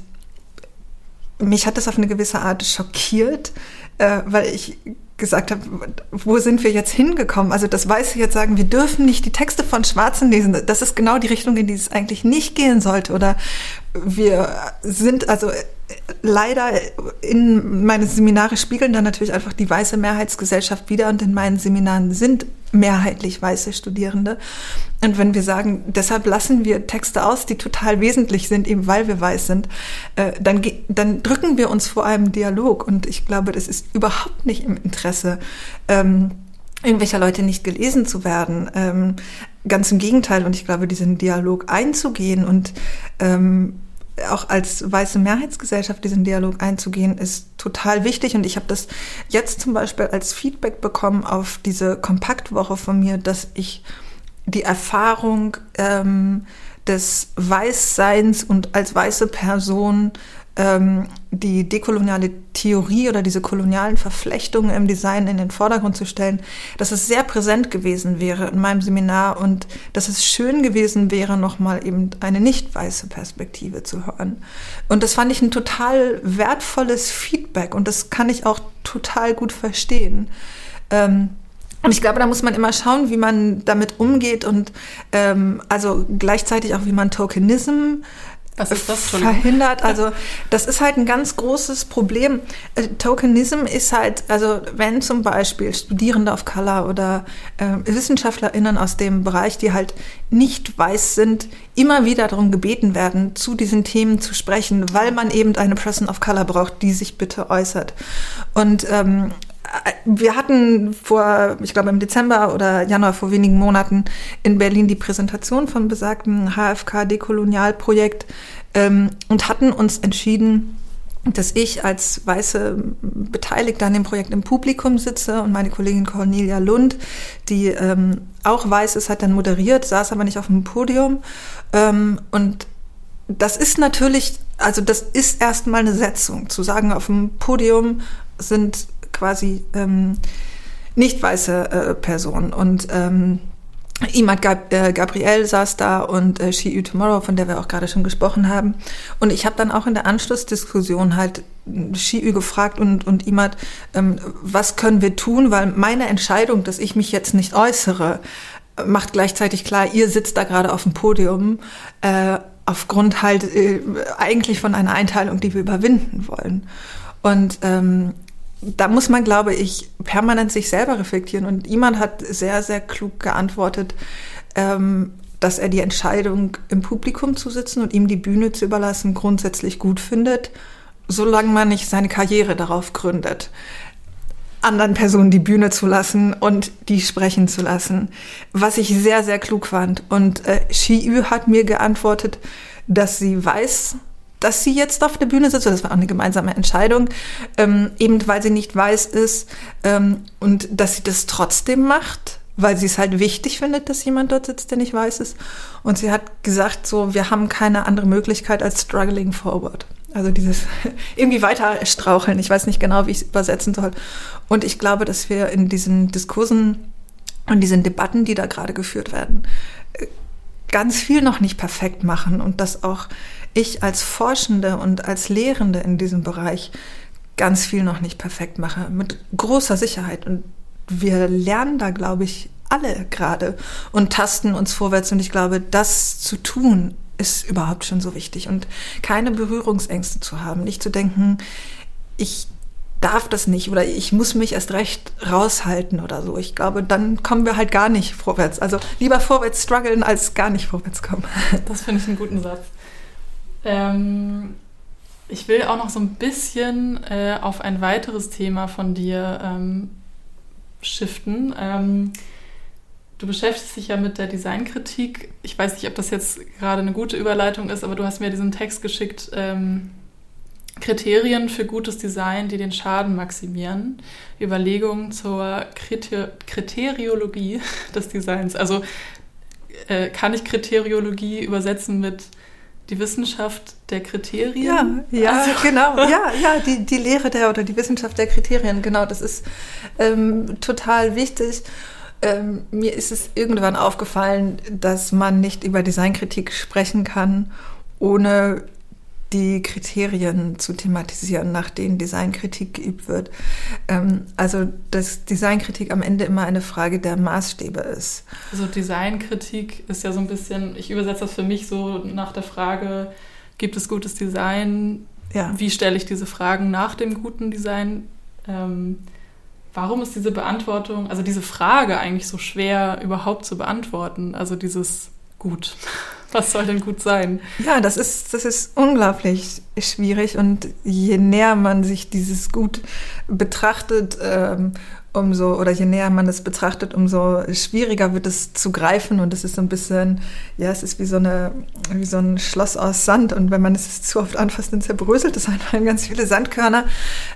mich hat das auf eine gewisse Art schockiert, äh, weil ich gesagt habe, wo sind wir jetzt hingekommen? Also das Weiße jetzt sagen, wir dürfen nicht die Texte von Schwarzen lesen. Das ist genau die Richtung, in die es eigentlich nicht gehen sollte. Oder wir sind, also leider in meine Seminare spiegeln dann natürlich einfach die weiße Mehrheitsgesellschaft wieder und in meinen Seminaren sind mehrheitlich weiße Studierende. Und wenn wir sagen, deshalb lassen wir Texte aus, die total wesentlich sind, eben weil wir weiß sind, äh, dann, dann drücken wir uns vor einem Dialog. Und ich glaube, das ist überhaupt nicht im Interesse. Ähm, irgendwelcher Leute nicht gelesen zu werden. Ähm, ganz im Gegenteil. Und ich glaube, diesen Dialog einzugehen und ähm, auch als weiße Mehrheitsgesellschaft diesen Dialog einzugehen, ist total wichtig. Und ich habe das jetzt zum Beispiel als Feedback bekommen auf diese Kompaktwoche von mir, dass ich die Erfahrung ähm, des Weißseins und als weiße Person die dekoloniale Theorie oder diese kolonialen Verflechtungen im Design in den Vordergrund zu stellen, dass es sehr präsent gewesen wäre in meinem Seminar und dass es schön gewesen wäre, nochmal eben eine nicht weiße Perspektive zu hören. Und das fand ich ein total wertvolles Feedback und das kann ich auch total gut verstehen. Ähm, und ich glaube, da muss man immer schauen, wie man damit umgeht und ähm, also gleichzeitig auch, wie man Tokenism was ist das? Verhindert. Also das ist halt ein ganz großes Problem. Äh, Tokenism ist halt, also wenn zum Beispiel Studierende of Color oder äh, WissenschaftlerInnen aus dem Bereich, die halt nicht weiß sind, immer wieder darum gebeten werden, zu diesen Themen zu sprechen, weil man eben eine Person of Color braucht, die sich bitte äußert. Und ähm, wir hatten vor, ich glaube im Dezember oder Januar vor wenigen Monaten in Berlin die Präsentation vom besagten HFK-Dekolonialprojekt ähm, und hatten uns entschieden, dass ich als weiße Beteiligte an dem Projekt im Publikum sitze und meine Kollegin Cornelia Lund, die ähm, auch weiß ist, hat dann moderiert, saß aber nicht auf dem Podium. Ähm, und das ist natürlich, also das ist erstmal eine Setzung, zu sagen, auf dem Podium sind quasi ähm, nicht weiße äh, Person. Und ähm, Imad Gab äh, Gabriel saß da und äh, She You Tomorrow, von der wir auch gerade schon gesprochen haben. Und ich habe dann auch in der Anschlussdiskussion halt She You gefragt und, und Imad, ähm, was können wir tun? Weil meine Entscheidung, dass ich mich jetzt nicht äußere, macht gleichzeitig klar, ihr sitzt da gerade auf dem Podium. Äh, aufgrund halt äh, eigentlich von einer Einteilung, die wir überwinden wollen. Und ähm, da muss man, glaube ich, permanent sich selber reflektieren. Und jemand hat sehr, sehr klug geantwortet, ähm, dass er die Entscheidung, im Publikum zu sitzen und ihm die Bühne zu überlassen, grundsätzlich gut findet, solange man nicht seine Karriere darauf gründet, anderen Personen die Bühne zu lassen und die sprechen zu lassen. Was ich sehr, sehr klug fand. Und äh, Shi-Yu hat mir geantwortet, dass sie weiß, dass sie jetzt auf der Bühne sitzt. Das war auch eine gemeinsame Entscheidung, ähm, eben weil sie nicht weiß ist ähm, und dass sie das trotzdem macht, weil sie es halt wichtig findet, dass jemand dort sitzt, der nicht weiß ist. Und sie hat gesagt, so, wir haben keine andere Möglichkeit als struggling forward. Also dieses irgendwie weiter straucheln. Ich weiß nicht genau, wie ich es übersetzen soll. Und ich glaube, dass wir in diesen Diskursen und diesen Debatten, die da gerade geführt werden, äh, ganz viel noch nicht perfekt machen und dass auch ich als Forschende und als Lehrende in diesem Bereich ganz viel noch nicht perfekt mache, mit großer Sicherheit. Und wir lernen da, glaube ich, alle gerade und tasten uns vorwärts. Und ich glaube, das zu tun, ist überhaupt schon so wichtig. Und keine Berührungsängste zu haben, nicht zu denken, ich darf das nicht oder ich muss mich erst recht raushalten oder so. Ich glaube, dann kommen wir halt gar nicht vorwärts. Also lieber vorwärts strugglen als gar nicht vorwärts kommen. Das finde ich einen guten Satz. Ähm, ich will auch noch so ein bisschen äh, auf ein weiteres Thema von dir ähm, shiften. Ähm, du beschäftigst dich ja mit der Designkritik. Ich weiß nicht, ob das jetzt gerade eine gute Überleitung ist, aber du hast mir diesen Text geschickt. Kriterien für gutes Design, die den Schaden maximieren. Überlegungen zur Kriter Kriteriologie des Designs. Also äh, kann ich Kriteriologie übersetzen mit die Wissenschaft der Kriterien. Ja, ja, also. genau. Ja, ja, die, die Lehre der oder die Wissenschaft der Kriterien, genau, das ist ähm, total wichtig. Ähm, mir ist es irgendwann aufgefallen, dass man nicht über Designkritik sprechen kann, ohne die Kriterien zu thematisieren, nach denen Designkritik geübt wird. Ähm, also, dass Designkritik am Ende immer eine Frage der Maßstäbe ist. Also Designkritik ist ja so ein bisschen, ich übersetze das für mich so nach der Frage, gibt es gutes Design? ja. wie stelle ich diese Fragen nach dem guten Design? Ähm, warum ist diese Beantwortung, also diese Frage eigentlich so schwer überhaupt zu beantworten? Also dieses Gut. Was soll denn gut sein? Ja, das ist, das ist unglaublich schwierig und je näher man sich dieses Gut betrachtet, ähm, umso, oder je näher man es betrachtet, umso schwieriger wird es zu greifen und es ist so ein bisschen, ja, es ist wie so eine, wie so ein Schloss aus Sand und wenn man es zu oft anfasst, dann zerbröselt es einfach in ganz viele Sandkörner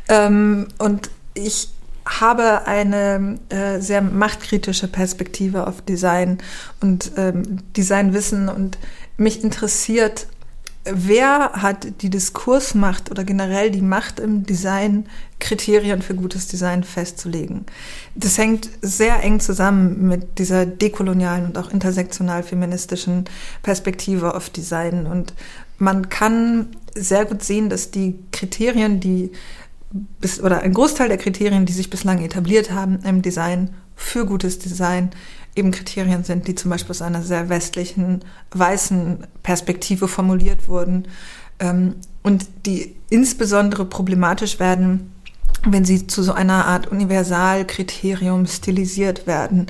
ähm, und ich habe eine äh, sehr machtkritische Perspektive auf Design und ähm, Designwissen und mich interessiert, wer hat die Diskursmacht oder generell die Macht im Design, Kriterien für gutes Design festzulegen. Das hängt sehr eng zusammen mit dieser dekolonialen und auch intersektional feministischen Perspektive auf Design. Und man kann sehr gut sehen, dass die Kriterien, die bis, oder ein Großteil der Kriterien, die sich bislang etabliert haben im Design für gutes Design, eben Kriterien sind, die zum Beispiel aus einer sehr westlichen, weißen Perspektive formuliert wurden ähm, und die insbesondere problematisch werden, wenn sie zu so einer Art Universalkriterium stilisiert werden.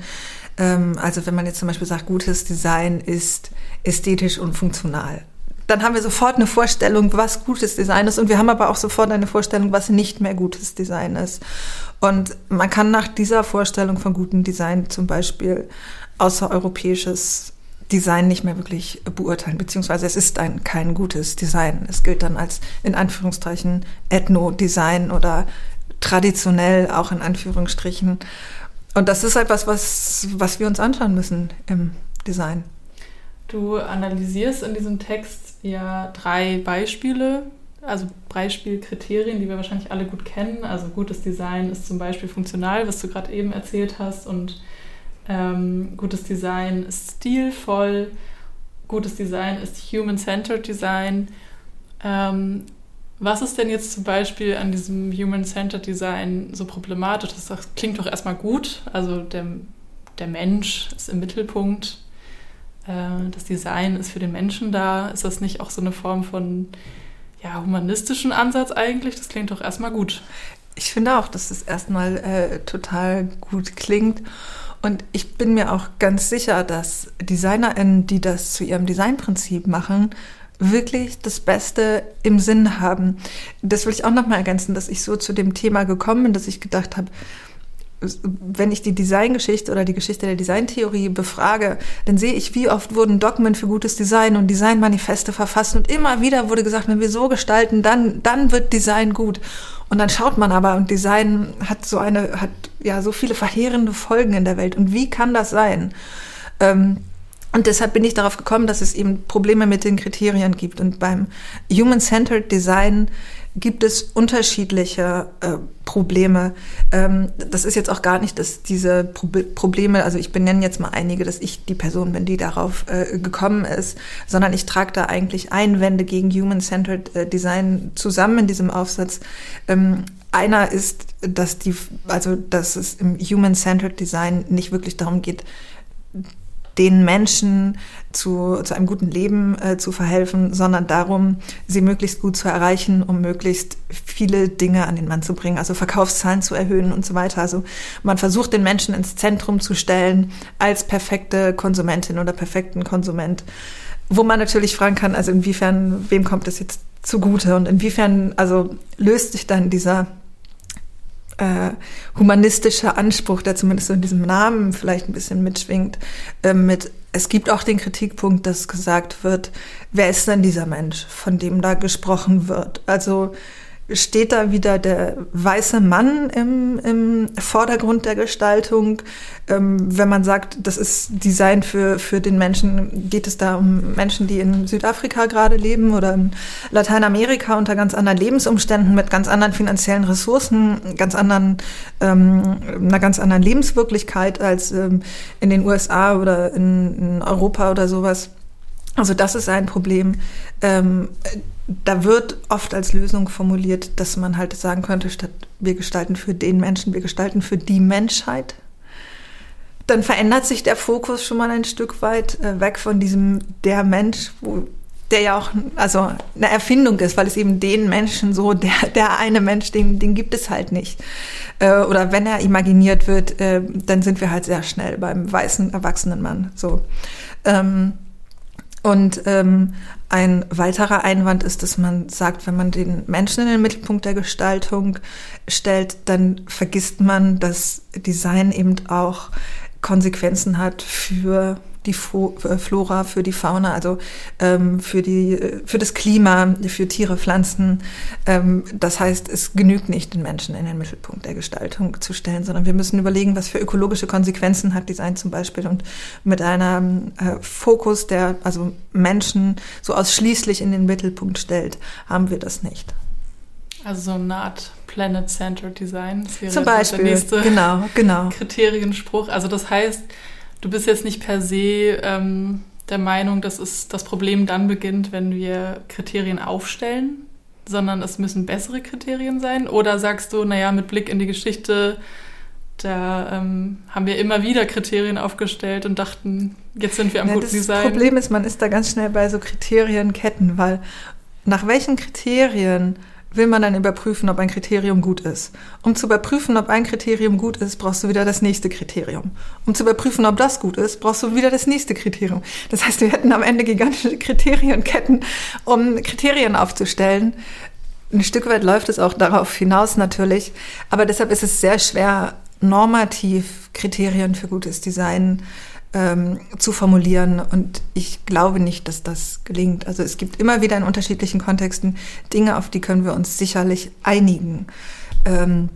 Ähm, also wenn man jetzt zum Beispiel sagt, gutes Design ist ästhetisch und funktional dann haben wir sofort eine Vorstellung, was gutes Design ist. Und wir haben aber auch sofort eine Vorstellung, was nicht mehr gutes Design ist. Und man kann nach dieser Vorstellung von gutem Design zum Beispiel außereuropäisches Design nicht mehr wirklich beurteilen, beziehungsweise es ist ein, kein gutes Design. Es gilt dann als in Anführungszeichen Ethno-Design oder traditionell auch in Anführungsstrichen. Und das ist etwas, was, was wir uns anschauen müssen im Design. Du analysierst in diesem Text ja drei Beispiele, also Beispielkriterien, die wir wahrscheinlich alle gut kennen. Also gutes Design ist zum Beispiel funktional, was du gerade eben erzählt hast, und ähm, gutes Design ist stilvoll, gutes Design ist Human-Centered Design. Ähm, was ist denn jetzt zum Beispiel an diesem Human-Centered Design so problematisch? Das klingt doch erstmal gut. Also der, der Mensch ist im Mittelpunkt das Design ist für den Menschen da. Ist das nicht auch so eine Form von ja, humanistischen Ansatz eigentlich? Das klingt doch erstmal gut. Ich finde auch, dass es erstmal äh, total gut klingt. Und ich bin mir auch ganz sicher, dass DesignerInnen, die das zu ihrem Designprinzip machen, wirklich das Beste im Sinn haben. Das will ich auch nochmal ergänzen, dass ich so zu dem Thema gekommen bin, dass ich gedacht habe, wenn ich die Designgeschichte oder die Geschichte der Designtheorie befrage, dann sehe ich, wie oft wurden Dogmen für gutes Design und Designmanifeste verfasst und immer wieder wurde gesagt, wenn wir so gestalten, dann, dann wird Design gut. Und dann schaut man aber und Design hat so eine, hat ja so viele verheerende Folgen in der Welt. Und wie kann das sein? Ähm, und deshalb bin ich darauf gekommen, dass es eben Probleme mit den Kriterien gibt. Und beim Human-Centered Design gibt es unterschiedliche äh, Probleme. Ähm, das ist jetzt auch gar nicht, dass diese Pro Probleme, also ich benenne jetzt mal einige, dass ich die Person bin, die darauf äh, gekommen ist, sondern ich trage da eigentlich Einwände gegen Human-Centered äh, Design zusammen in diesem Aufsatz. Ähm, einer ist, dass die, also dass es im Human-Centered Design nicht wirklich darum geht, den Menschen zu, zu einem guten Leben äh, zu verhelfen, sondern darum, sie möglichst gut zu erreichen, um möglichst viele Dinge an den Mann zu bringen, also Verkaufszahlen zu erhöhen und so weiter. Also man versucht den Menschen ins Zentrum zu stellen als perfekte Konsumentin oder perfekten Konsument. Wo man natürlich fragen kann, also inwiefern, wem kommt das jetzt zugute und inwiefern, also löst sich dann dieser äh, humanistischer Anspruch, der zumindest in diesem Namen vielleicht ein bisschen mitschwingt, äh, mit es gibt auch den Kritikpunkt, dass gesagt wird, wer ist denn dieser Mensch, von dem da gesprochen wird? Also steht da wieder der weiße Mann im, im Vordergrund der Gestaltung. Ähm, wenn man sagt, das ist Design für, für den Menschen, geht es da um Menschen, die in Südafrika gerade leben oder in Lateinamerika unter ganz anderen Lebensumständen, mit ganz anderen finanziellen Ressourcen, ganz anderen, ähm, einer ganz anderen Lebenswirklichkeit als ähm, in den USA oder in, in Europa oder sowas. Also das ist ein Problem. Ähm, da wird oft als Lösung formuliert, dass man halt sagen könnte, statt wir gestalten für den Menschen, wir gestalten für die Menschheit. Dann verändert sich der Fokus schon mal ein Stück weit äh, weg von diesem der Mensch, wo der ja auch also eine Erfindung ist, weil es eben den Menschen so, der, der eine Mensch, den, den gibt es halt nicht. Äh, oder wenn er imaginiert wird, äh, dann sind wir halt sehr schnell beim weißen, erwachsenen Mann. So. Ähm, und ähm, ein weiterer Einwand ist, dass man sagt, wenn man den Menschen in den Mittelpunkt der Gestaltung stellt, dann vergisst man, dass Design eben auch Konsequenzen hat für die äh, Flora, für die Fauna, also ähm, für, die, äh, für das Klima, für Tiere, Pflanzen. Ähm, das heißt, es genügt nicht, den Menschen in den Mittelpunkt der Gestaltung zu stellen, sondern wir müssen überlegen, was für ökologische Konsequenzen hat Design zum Beispiel. Und mit einem äh, Fokus, der also Menschen so ausschließlich in den Mittelpunkt stellt, haben wir das nicht. Also so eine Art Planet-Centered Design. Das wäre Zum Beispiel, der nächste genau, genau. Kriterienspruch. Also das heißt, du bist jetzt nicht per se ähm, der Meinung, dass es das Problem dann beginnt, wenn wir Kriterien aufstellen, sondern es müssen bessere Kriterien sein? Oder sagst du, naja, mit Blick in die Geschichte, da ähm, haben wir immer wieder Kriterien aufgestellt und dachten, jetzt sind wir am ja, guten das Design. Das Problem ist, man ist da ganz schnell bei so Kriterienketten, weil nach welchen Kriterien will man dann überprüfen, ob ein Kriterium gut ist. Um zu überprüfen, ob ein Kriterium gut ist, brauchst du wieder das nächste Kriterium. Um zu überprüfen, ob das gut ist, brauchst du wieder das nächste Kriterium. Das heißt, wir hätten am Ende gigantische Kriterienketten, um Kriterien aufzustellen. Ein Stück weit läuft es auch darauf hinaus natürlich, aber deshalb ist es sehr schwer, normativ Kriterien für gutes Design ähm, zu formulieren. Und ich glaube nicht, dass das gelingt. Also es gibt immer wieder in unterschiedlichen Kontexten Dinge, auf die können wir uns sicherlich einigen. Ähm,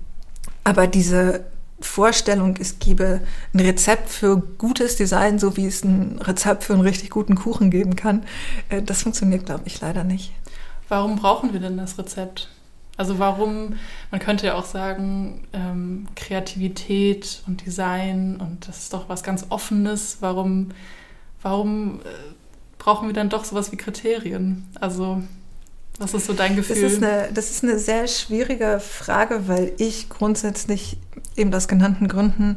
aber diese Vorstellung, es gebe ein Rezept für gutes Design, so wie es ein Rezept für einen richtig guten Kuchen geben kann, äh, das funktioniert, glaube ich, leider nicht. Warum brauchen wir denn das Rezept? Also warum, man könnte ja auch sagen, ähm, Kreativität und Design und das ist doch was ganz Offenes. Warum, warum äh, brauchen wir dann doch sowas wie Kriterien? Also was ist so dein Gefühl? Das ist, eine, das ist eine sehr schwierige Frage, weil ich grundsätzlich eben aus genannten Gründen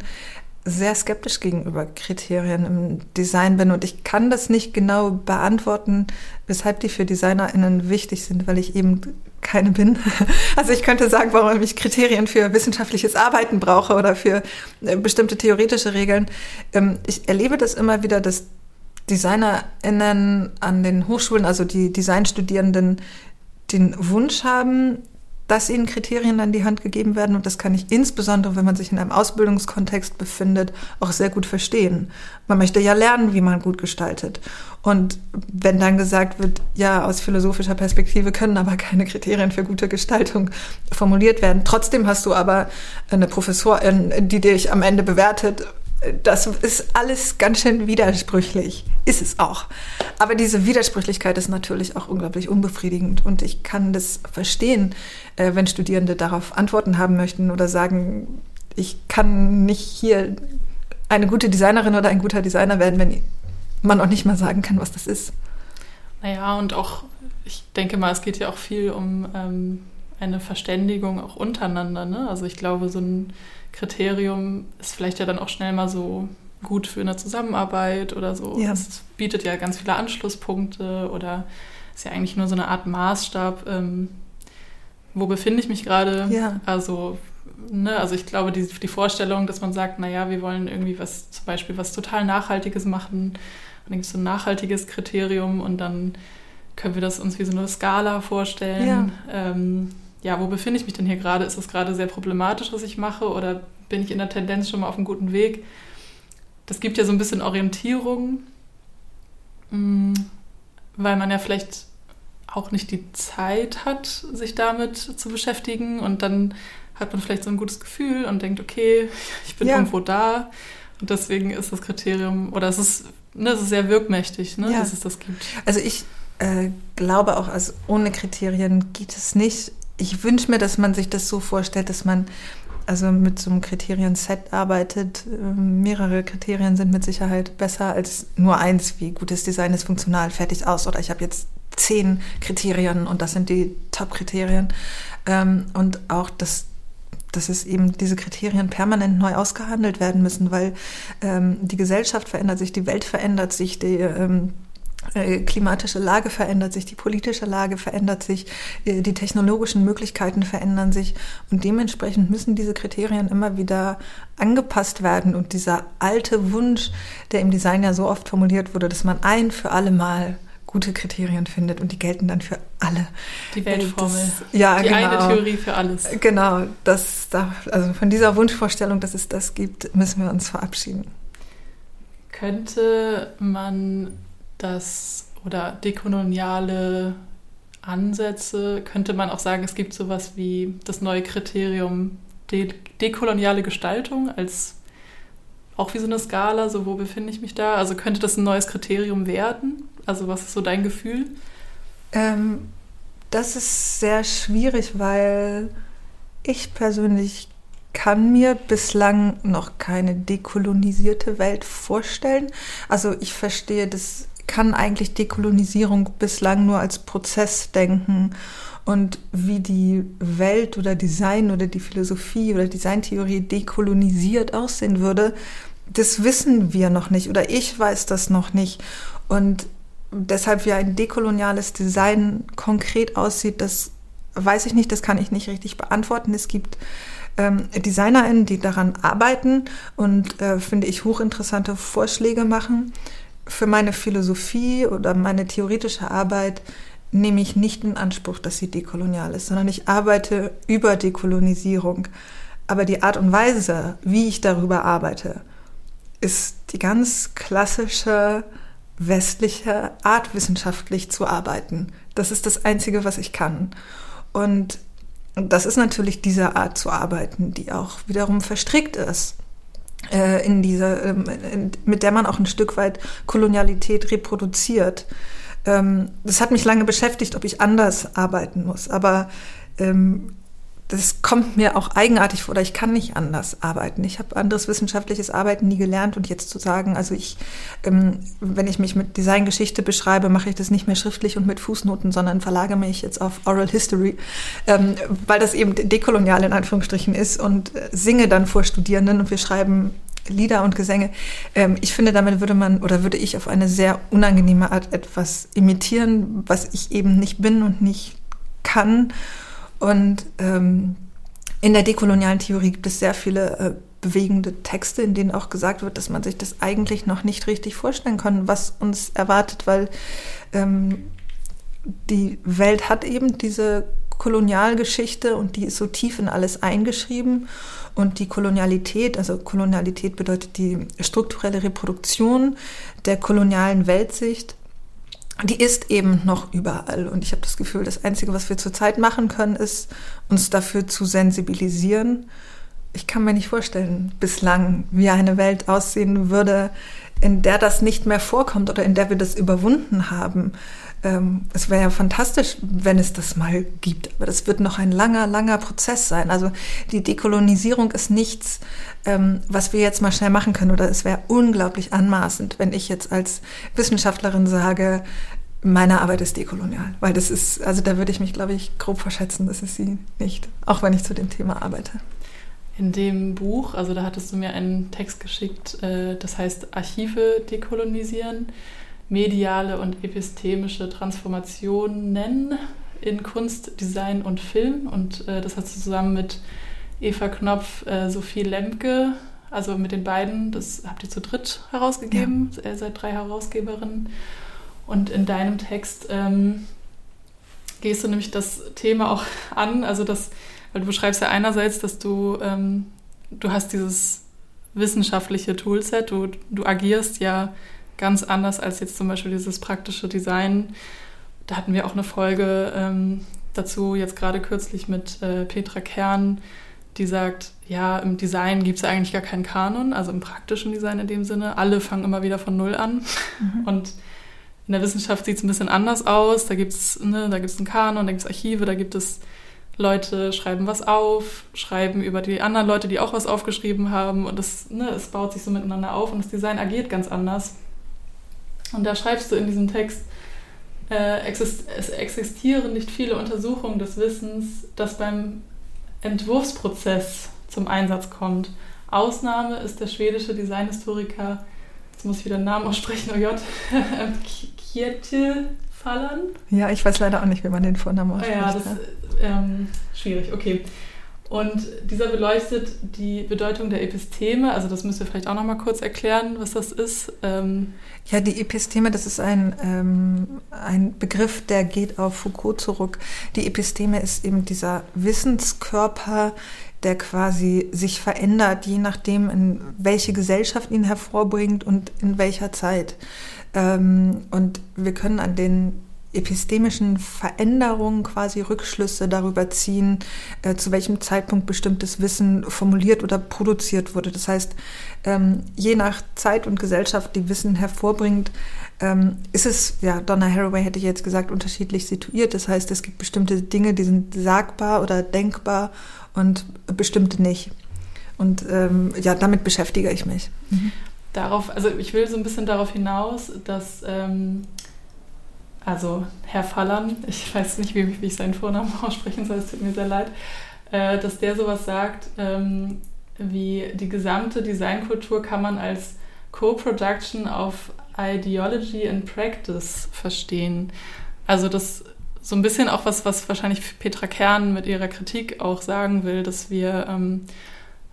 sehr skeptisch gegenüber Kriterien im Design bin und ich kann das nicht genau beantworten, weshalb die für DesignerInnen wichtig sind, weil ich eben keine bin. Also ich könnte sagen, warum ich Kriterien für wissenschaftliches Arbeiten brauche oder für äh, bestimmte theoretische Regeln. Ähm, ich erlebe das immer wieder, dass DesignerInnen an den Hochschulen, also die Designstudierenden, den Wunsch haben, dass ihnen Kriterien an die Hand gegeben werden. Und das kann ich insbesondere, wenn man sich in einem Ausbildungskontext befindet, auch sehr gut verstehen. Man möchte ja lernen, wie man gut gestaltet. Und wenn dann gesagt wird, ja, aus philosophischer Perspektive können aber keine Kriterien für gute Gestaltung formuliert werden. Trotzdem hast du aber eine Professorin, die dich am Ende bewertet das ist alles ganz schön widersprüchlich. Ist es auch. Aber diese Widersprüchlichkeit ist natürlich auch unglaublich unbefriedigend. Und ich kann das verstehen, äh, wenn Studierende darauf Antworten haben möchten oder sagen, ich kann nicht hier eine gute Designerin oder ein guter Designer werden, wenn man auch nicht mal sagen kann, was das ist. Naja, und auch, ich denke mal, es geht ja auch viel um ähm, eine Verständigung auch untereinander. Ne? Also ich glaube, so ein Kriterium ist vielleicht ja dann auch schnell mal so gut für eine Zusammenarbeit oder so. Ja. Es bietet ja ganz viele Anschlusspunkte oder ist ja eigentlich nur so eine Art Maßstab. Ähm, wo befinde ich mich gerade? Ja. Also, ne, also ich glaube, die, die Vorstellung, dass man sagt, naja, wir wollen irgendwie was, zum Beispiel was total Nachhaltiges machen, und dann gibt es so ein nachhaltiges Kriterium und dann können wir das uns wie so eine Skala vorstellen. Ja. Ähm, ja, wo befinde ich mich denn hier gerade? Ist es gerade sehr problematisch, was ich mache? Oder bin ich in der Tendenz schon mal auf einem guten Weg? Das gibt ja so ein bisschen Orientierung, mm, weil man ja vielleicht auch nicht die Zeit hat, sich damit zu beschäftigen. Und dann hat man vielleicht so ein gutes Gefühl und denkt, okay, ich bin ja. irgendwo da. Und deswegen ist das Kriterium, oder es ist, ne, es ist sehr wirkmächtig, ne, ja. dass es das gibt. Also ich äh, glaube auch, also ohne Kriterien geht es nicht ich wünsche mir, dass man sich das so vorstellt, dass man also mit so einem Kriterien-Set arbeitet. Ähm, mehrere Kriterien sind mit Sicherheit besser als nur eins, wie gutes Design ist funktional, fertig aus. Oder ich habe jetzt zehn Kriterien und das sind die Top-Kriterien. Ähm, und auch, dass, dass es eben diese Kriterien permanent neu ausgehandelt werden müssen, weil ähm, die Gesellschaft verändert sich, die Welt verändert sich, die klimatische Lage verändert sich, die politische Lage verändert sich, äh, die technologischen Möglichkeiten verändern sich und dementsprechend müssen diese Kriterien immer wieder angepasst werden und dieser alte Wunsch, der im Design ja so oft formuliert wurde, dass man ein für alle Mal gute Kriterien findet und die gelten dann für alle. Die Weltformel. Das, ja, die genau. eine Theorie für alles. Genau, das, also von dieser Wunschvorstellung, dass es das gibt, müssen wir uns verabschieden. Könnte man das oder dekoloniale Ansätze, könnte man auch sagen, es gibt sowas wie das neue Kriterium de dekoloniale Gestaltung als auch wie so eine Skala, so wo befinde ich mich da? Also könnte das ein neues Kriterium werden? Also was ist so dein Gefühl? Ähm, das ist sehr schwierig, weil ich persönlich kann mir bislang noch keine dekolonisierte Welt vorstellen. Also ich verstehe das kann eigentlich Dekolonisierung bislang nur als Prozess denken und wie die Welt oder Design oder die Philosophie oder Designtheorie dekolonisiert aussehen würde, das wissen wir noch nicht oder ich weiß das noch nicht. Und deshalb wie ein dekoloniales Design konkret aussieht, das weiß ich nicht, das kann ich nicht richtig beantworten. Es gibt ähm, DesignerInnen, die daran arbeiten und, äh, finde ich, hochinteressante Vorschläge machen für meine Philosophie oder meine theoretische Arbeit nehme ich nicht in Anspruch, dass sie dekolonial ist, sondern ich arbeite über Dekolonisierung. Aber die Art und Weise, wie ich darüber arbeite, ist die ganz klassische westliche Art, wissenschaftlich zu arbeiten. Das ist das Einzige, was ich kann. Und das ist natürlich diese Art zu arbeiten, die auch wiederum verstrickt ist in dieser, ähm, mit der man auch ein Stück weit Kolonialität reproduziert. Ähm, das hat mich lange beschäftigt, ob ich anders arbeiten muss. Aber ähm, das kommt mir auch eigenartig vor, oder ich kann nicht anders arbeiten. Ich habe anderes wissenschaftliches Arbeiten nie gelernt und jetzt zu sagen, also ich, ähm, wenn ich mich mit Designgeschichte beschreibe, mache ich das nicht mehr schriftlich und mit Fußnoten, sondern verlagere mich jetzt auf Oral History, ähm, weil das eben dekolonial in Anführungsstrichen ist und äh, singe dann vor Studierenden und wir schreiben Lieder und Gesänge. Ähm, ich finde, damit würde man oder würde ich auf eine sehr unangenehme Art etwas imitieren, was ich eben nicht bin und nicht kann. Und ähm, in der dekolonialen Theorie gibt es sehr viele äh, bewegende Texte, in denen auch gesagt wird, dass man sich das eigentlich noch nicht richtig vorstellen kann, was uns erwartet, weil ähm, die Welt hat eben diese Kolonialgeschichte und die ist so tief in alles eingeschrieben. Und die Kolonialität, also Kolonialität bedeutet die strukturelle Reproduktion der kolonialen Weltsicht, die ist eben noch überall. Und ich habe das Gefühl, das Einzige, was wir zurzeit machen können, ist, uns dafür zu sensibilisieren. Ich kann mir nicht vorstellen, bislang, wie eine Welt aussehen würde, in der das nicht mehr vorkommt oder in der wir das überwunden haben. Ähm, es wäre ja fantastisch, wenn es das mal gibt, aber das wird noch ein langer, langer Prozess sein. Also die Dekolonisierung ist nichts, ähm, was wir jetzt mal schnell machen können. Oder es wäre unglaublich anmaßend, wenn ich jetzt als Wissenschaftlerin sage, meine Arbeit ist dekolonial, weil das ist, also da würde ich mich, glaube ich, grob verschätzen, das ist sie nicht, auch wenn ich zu dem Thema arbeite. In dem Buch, also da hattest du mir einen Text geschickt, äh, das heißt Archive dekolonisieren, mediale und epistemische Transformationen in Kunst, Design und Film. Und äh, das hast du zusammen mit Eva Knopf, äh, Sophie Lemke, also mit den beiden, das habt ihr zu dritt herausgegeben, ja. ihr seid drei Herausgeberinnen. Und in deinem Text ähm, gehst du nämlich das Thema auch an, also das, weil du beschreibst ja einerseits, dass du, ähm, du hast dieses wissenschaftliche Toolset, du, du agierst ja ganz anders als jetzt zum Beispiel dieses praktische Design. Da hatten wir auch eine Folge ähm, dazu, jetzt gerade kürzlich mit äh, Petra Kern, die sagt, ja, im Design gibt es ja eigentlich gar keinen Kanon, also im praktischen Design in dem Sinne. Alle fangen immer wieder von Null an. Mhm. Und in der Wissenschaft sieht es ein bisschen anders aus. Da gibt es ne, da gibt's einen Kanon, da gibt es Archive, da gibt es Leute, schreiben was auf, schreiben über die anderen Leute, die auch was aufgeschrieben haben. Und das, ne, es baut sich so miteinander auf und das Design agiert ganz anders. Und da schreibst du in diesem Text, äh, exist es existieren nicht viele Untersuchungen des Wissens, das beim Entwurfsprozess zum Einsatz kommt. Ausnahme ist der schwedische Designhistoriker, jetzt muss ich wieder den Namen aussprechen, oh Gott, Kjetil Fallern. Ja, ich weiß leider auch nicht, wie man den Vornamen ausspricht. Ja, das ist ähm, schwierig, okay. Und dieser beleuchtet die Bedeutung der Episteme. Also das müsst ihr vielleicht auch noch mal kurz erklären, was das ist. Ähm ja, die Episteme, das ist ein, ähm, ein Begriff, der geht auf Foucault zurück. Die Episteme ist eben dieser Wissenskörper, der quasi sich verändert, je nachdem, in welche Gesellschaft ihn hervorbringt und in welcher Zeit. Ähm, und wir können an den epistemischen Veränderungen quasi Rückschlüsse darüber ziehen, äh, zu welchem Zeitpunkt bestimmtes Wissen formuliert oder produziert wurde. Das heißt, ähm, je nach Zeit und Gesellschaft, die Wissen hervorbringt, ähm, ist es, ja, Donna Haraway hätte ich jetzt gesagt, unterschiedlich situiert. Das heißt, es gibt bestimmte Dinge, die sind sagbar oder denkbar und bestimmte nicht. Und ähm, ja, damit beschäftige ich mich. Mhm. Darauf, also ich will so ein bisschen darauf hinaus, dass ähm, also Herr Fallern, ich weiß nicht, wie, wie, ich seinen Vornamen aussprechen soll, es tut mir sehr leid, äh, dass der sowas sagt, ähm, wie die gesamte Designkultur kann man als Co-Production of Ideology and Practice verstehen. Also das so ein bisschen auch was, was wahrscheinlich Petra Kern mit ihrer Kritik auch sagen will, dass wir ähm,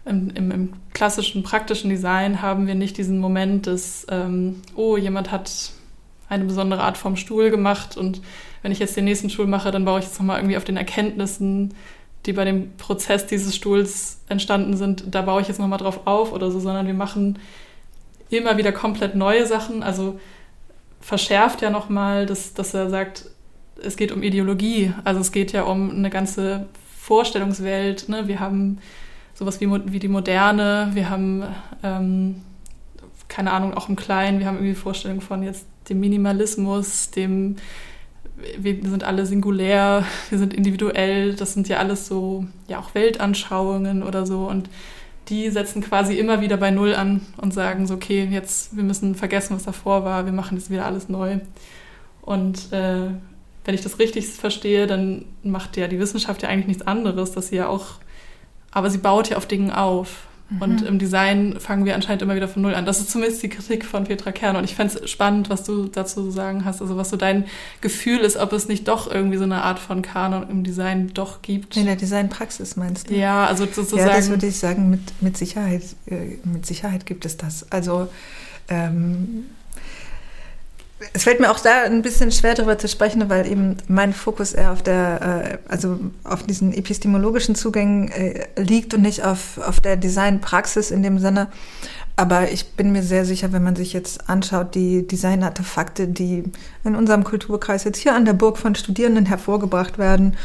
im, im, im, klassischen, praktischen Design haben wir nicht diesen Moment des, ähm, oh, jemand hat eine besondere Art vom Stuhl gemacht und wenn ich jetzt den nächsten Stuhl mache, dann baue ich jetzt nochmal irgendwie auf den Erkenntnissen, die bei dem Prozess dieses Stuhls entstanden sind, da baue ich jetzt nochmal drauf auf oder so, sondern wir machen immer wieder komplett neue Sachen. Also verschärft ja nochmal, dass, dass er sagt, es geht um Ideologie. Also es geht ja um eine ganze Vorstellungswelt. Ne? Wir haben sowas wie, wie die Moderne, wir haben, ähm, keine Ahnung, auch im Kleinen, wir haben irgendwie Vorstellungen von jetzt dem Minimalismus, dem wir sind alle singulär, wir sind individuell, das sind ja alles so, ja auch Weltanschauungen oder so und die setzen quasi immer wieder bei Null an und sagen so, okay, jetzt, wir müssen vergessen, was davor war, wir machen jetzt wieder alles neu. Und äh, wenn ich das richtig verstehe, dann macht ja die Wissenschaft ja eigentlich nichts anderes, dass sie ja auch, aber sie baut ja auf Dingen auf. Und mhm. im Design fangen wir anscheinend immer wieder von Null an. Das ist zumindest die Kritik von Petra Kern. Und ich fände es spannend, was du dazu zu sagen hast. Also was so dein Gefühl ist, ob es nicht doch irgendwie so eine Art von Kanon im Design doch gibt. In der Designpraxis meinst du? Ja, also sozusagen. Ja, das würde ich sagen, mit, mit, Sicherheit, äh, mit Sicherheit gibt es das. Also ähm, es fällt mir auch da ein bisschen schwer darüber zu sprechen, weil eben mein Fokus eher auf der, äh, also auf diesen epistemologischen Zugängen äh, liegt und nicht auf, auf der Designpraxis in dem Sinne. Aber ich bin mir sehr sicher, wenn man sich jetzt anschaut, die Designartefakte, die in unserem Kulturkreis jetzt hier an der Burg von Studierenden hervorgebracht werden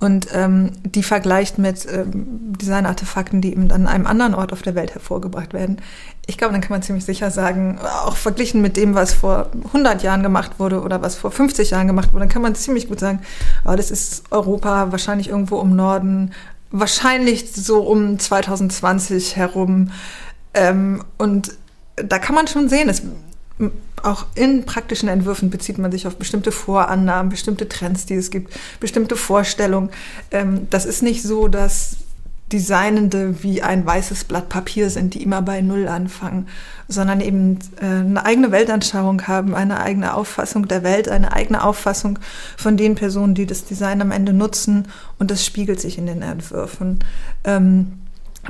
und ähm, die vergleicht mit ähm, Designartefakten, die eben an einem anderen Ort auf der Welt hervorgebracht werden. Ich glaube, dann kann man ziemlich sicher sagen, auch verglichen mit dem, was vor 100 Jahren gemacht wurde oder was vor 50 Jahren gemacht wurde, dann kann man ziemlich gut sagen, oh, das ist Europa, wahrscheinlich irgendwo im Norden, wahrscheinlich so um 2020 herum. Ähm, und da kann man schon sehen, es auch in praktischen Entwürfen bezieht man sich auf bestimmte Vorannahmen, bestimmte Trends, die es gibt, bestimmte Vorstellungen. Ähm, das ist nicht so, dass Designende wie ein weißes Blatt Papier sind, die immer bei Null anfangen, sondern eben äh, eine eigene Weltanschauung haben, eine eigene Auffassung der Welt, eine eigene Auffassung von den Personen, die das Design am Ende nutzen und das spiegelt sich in den Entwürfen. Ähm,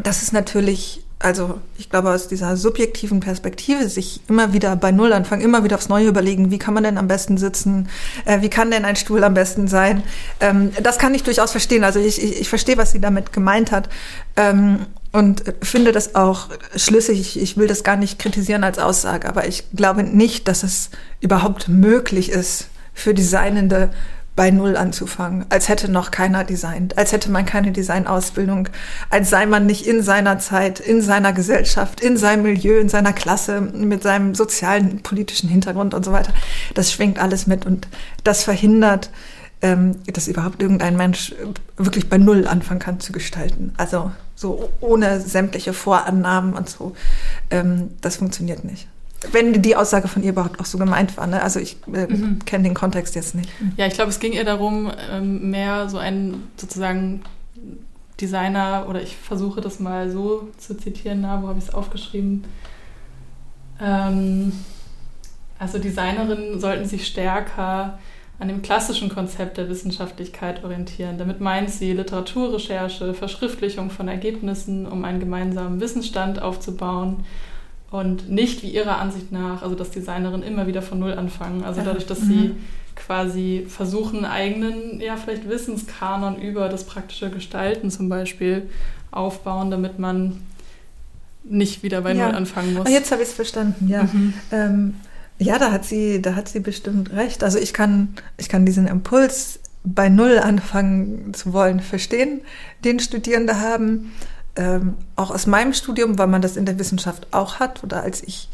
das ist natürlich also ich glaube, aus dieser subjektiven Perspektive sich immer wieder bei Null anfangen, immer wieder aufs Neue überlegen, wie kann man denn am besten sitzen, äh, wie kann denn ein Stuhl am besten sein. Ähm, das kann ich durchaus verstehen. Also ich, ich, ich verstehe, was sie damit gemeint hat ähm, und finde das auch schlüssig. Ich will das gar nicht kritisieren als Aussage, aber ich glaube nicht, dass es überhaupt möglich ist, für Designende bei Null anzufangen, als hätte noch keiner designt, als hätte man keine Designausbildung, als sei man nicht in seiner Zeit, in seiner Gesellschaft, in seinem Milieu, in seiner Klasse, mit seinem sozialen, politischen Hintergrund und so weiter. Das schwingt alles mit und das verhindert, ähm, dass überhaupt irgendein Mensch wirklich bei Null anfangen kann zu gestalten. Also so ohne sämtliche Vorannahmen und so. Ähm, das funktioniert nicht wenn die Aussage von ihr überhaupt auch so gemeint war. Ne? Also ich äh, mhm. kenne den Kontext jetzt nicht. Ja, ich glaube, es ging ihr darum, ähm, mehr so ein sozusagen Designer, oder ich versuche das mal so zu zitieren, na, wo habe ich es aufgeschrieben? Ähm, Also Designerinnen sollten sich stärker an dem klassischen Konzept der Wissenschaftlichkeit orientieren. Damit meint sie Literaturrecherche, Verschriftlichung von Ergebnissen, um einen gemeinsamen Wissensstand aufzubauen und nicht wie ihrer Ansicht nach, also dass Designerinnen immer wieder von Null anfangen. Also dadurch, dass mhm. sie quasi versuchen, eigenen, ja, vielleicht Wissenskanon über das praktische Gestalten zum Beispiel aufbauen, damit man nicht wieder bei ja. Null anfangen muss. Oh, jetzt habe ich es verstanden, ja. Mhm. Ähm, ja, da hat sie, da hat sie bestimmt recht. Also ich kann, ich kann diesen Impuls bei Null anfangen zu wollen verstehen, den Studierende haben. Ähm, auch aus meinem Studium, weil man das in der Wissenschaft auch hat oder als ich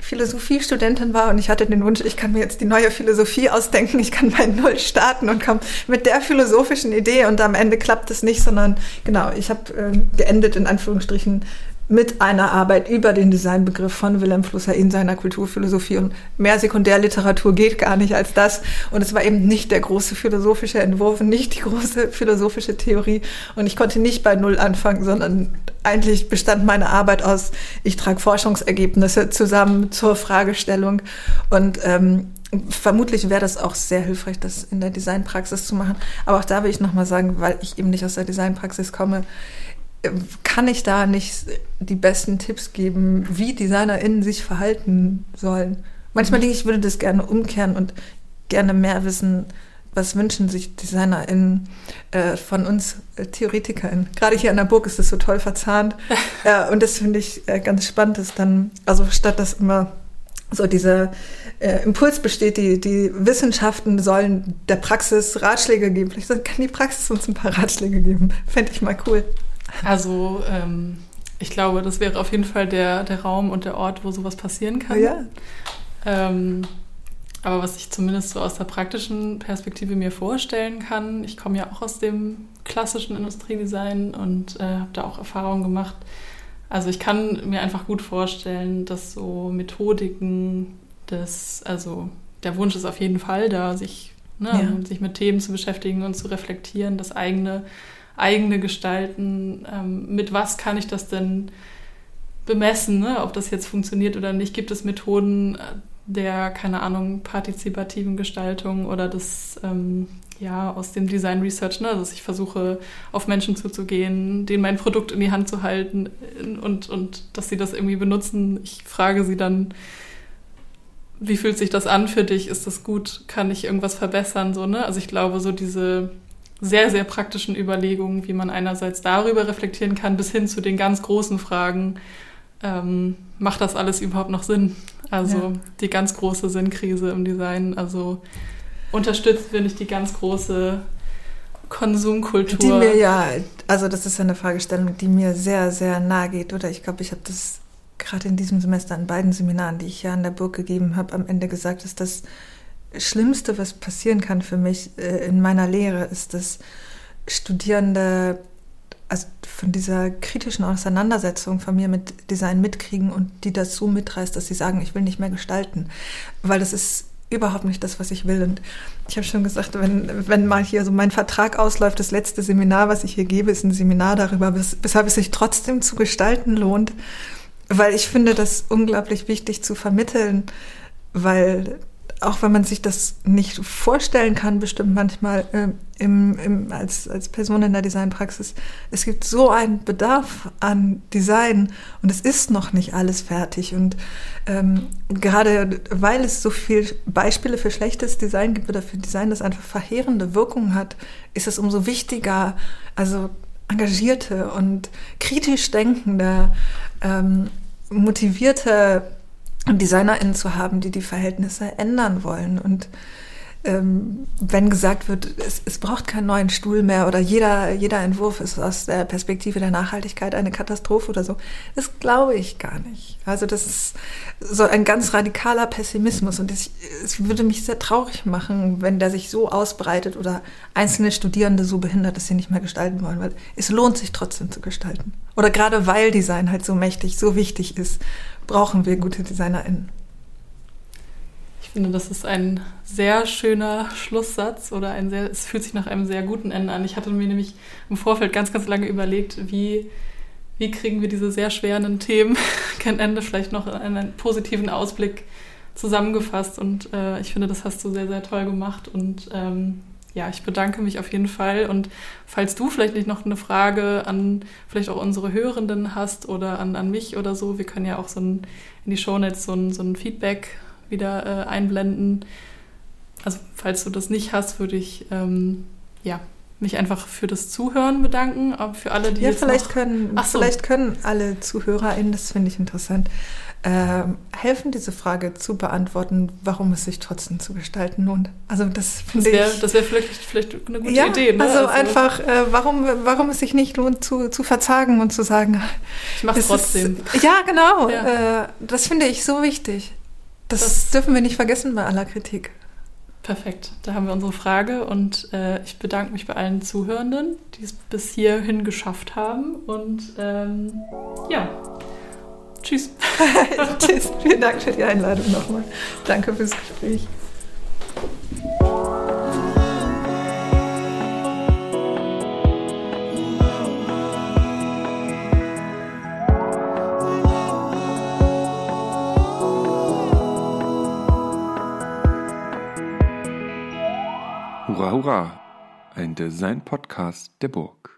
Philosophiestudentin war und ich hatte den Wunsch, ich kann mir jetzt die neue Philosophie ausdenken, ich kann bei Null starten und komme mit der philosophischen Idee und am Ende klappt es nicht, sondern genau, ich habe äh, geendet in Anführungsstrichen mit einer Arbeit über den Designbegriff von Wilhelm Flusser in seiner Kulturphilosophie. Und mehr Sekundärliteratur geht gar nicht als das. Und es war eben nicht der große philosophische Entwurf, nicht die große philosophische Theorie. Und ich konnte nicht bei Null anfangen, sondern eigentlich bestand meine Arbeit aus, ich trage Forschungsergebnisse zusammen zur Fragestellung. Und ähm, vermutlich wäre das auch sehr hilfreich, das in der Designpraxis zu machen. Aber auch da will ich nochmal sagen, weil ich eben nicht aus der Designpraxis komme, kann ich da nicht die besten Tipps geben, wie DesignerInnen sich verhalten sollen. Manchmal denke ich, ich würde das gerne umkehren und gerne mehr wissen, was wünschen sich DesignerInnen äh, von uns äh, TheoretikerInnen. Gerade hier an der Burg ist das so toll verzahnt. äh, und das finde ich äh, ganz spannend, dass dann, also statt dass immer so dieser äh, Impuls besteht, die, die Wissenschaften sollen der Praxis Ratschläge geben. Vielleicht kann die Praxis uns ein paar Ratschläge geben. Fände ich mal cool. Also ähm, ich glaube, das wäre auf jeden Fall der, der Raum und der Ort, wo sowas passieren kann. Ja. Ähm, aber was ich zumindest so aus der praktischen Perspektive mir vorstellen kann, ich komme ja auch aus dem klassischen Industriedesign und äh, habe da auch Erfahrungen gemacht. Also ich kann mir einfach gut vorstellen, dass so Methodiken des, also der Wunsch ist auf jeden Fall da, sich, ne, ja. sich mit Themen zu beschäftigen und zu reflektieren, das eigene eigene gestalten. Ähm, mit was kann ich das denn bemessen, ne? ob das jetzt funktioniert oder nicht? Gibt es Methoden der, keine Ahnung, partizipativen Gestaltung oder des, ähm, ja, aus dem Design Research, ne? dass ich versuche, auf Menschen zuzugehen, denen mein Produkt in die Hand zu halten und, und dass sie das irgendwie benutzen. Ich frage sie dann, wie fühlt sich das an für dich? Ist das gut? Kann ich irgendwas verbessern? So, ne? Also ich glaube, so diese sehr, sehr praktischen Überlegungen, wie man einerseits darüber reflektieren kann, bis hin zu den ganz großen Fragen, ähm, macht das alles überhaupt noch Sinn? Also ja. die ganz große Sinnkrise im Design, also unterstützt wir nicht die ganz große Konsumkultur? Die mir ja, also das ist ja eine Fragestellung, die mir sehr, sehr nahe geht, oder? Ich glaube, ich habe das gerade in diesem Semester an beiden Seminaren, die ich hier an der Burg gegeben habe, am Ende gesagt, dass das Schlimmste, was passieren kann für mich äh, in meiner Lehre, ist, dass Studierende also von dieser kritischen Auseinandersetzung von mir mit Design mitkriegen und die das so mitreißt, dass sie sagen, ich will nicht mehr gestalten. Weil das ist überhaupt nicht das, was ich will. Und ich habe schon gesagt, wenn, wenn mal hier so mein Vertrag ausläuft, das letzte Seminar, was ich hier gebe, ist ein Seminar darüber, weshalb es sich trotzdem zu gestalten lohnt. Weil ich finde das unglaublich wichtig zu vermitteln, weil auch wenn man sich das nicht vorstellen kann, bestimmt manchmal äh, im, im, als, als Person in der Designpraxis, es gibt so einen Bedarf an Design und es ist noch nicht alles fertig. Und ähm, gerade weil es so viele Beispiele für schlechtes Design gibt oder für Design, das einfach verheerende Wirkung hat, ist es umso wichtiger, also engagierte und kritisch denkende, ähm, motivierte DesignerInnen zu haben, die die Verhältnisse ändern wollen. Und ähm, wenn gesagt wird, es, es, braucht keinen neuen Stuhl mehr oder jeder, jeder Entwurf ist aus der Perspektive der Nachhaltigkeit eine Katastrophe oder so, das glaube ich gar nicht. Also das ist so ein ganz radikaler Pessimismus und es würde mich sehr traurig machen, wenn der sich so ausbreitet oder einzelne Studierende so behindert, dass sie nicht mehr gestalten wollen, weil es lohnt sich trotzdem zu gestalten. Oder gerade weil Design halt so mächtig, so wichtig ist brauchen wir gute DesignerInnen. Ich finde, das ist ein sehr schöner Schlusssatz oder ein sehr, es fühlt sich nach einem sehr guten Ende an. Ich hatte mir nämlich im Vorfeld ganz, ganz lange überlegt, wie, wie kriegen wir diese sehr schweren Themen kein Ende, vielleicht noch einen positiven Ausblick zusammengefasst und äh, ich finde, das hast du sehr, sehr toll gemacht und ähm, ja, ich bedanke mich auf jeden Fall. Und falls du vielleicht nicht noch eine Frage an vielleicht auch unsere Hörenden hast oder an, an mich oder so, wir können ja auch so ein, in die Shownotes so ein, so ein Feedback wieder äh, einblenden. Also falls du das nicht hast, würde ich ähm, ja, mich einfach für das Zuhören bedanken, aber für alle, die ja, jetzt vielleicht können, so. vielleicht können alle ZuhörerInnen, das finde ich interessant, helfen, diese Frage zu beantworten, warum es sich trotzdem zu gestalten lohnt. Also das finde ich. Das wäre vielleicht, vielleicht eine gute ja, Idee. Ne? Also, also einfach, äh, warum, warum es sich nicht lohnt, zu, zu verzagen und zu sagen, ich mache es trotzdem. Ist, ja, genau. Ja. Äh, das finde ich so wichtig. Das, Das- dürfen wir nicht vergessen bei aller Kritik. Perfekt, da haben wir unsere Frage und äh, ich bedanke mich bei allen Zuhörenden, die es bis hierhin geschafft haben und ähm, ja, tschüss. Tschüss. Vielen Dank für die Einladung nochmal. Danke fürs Gespräch. Hurra, hurra! Ein Design-Podcast der Burg.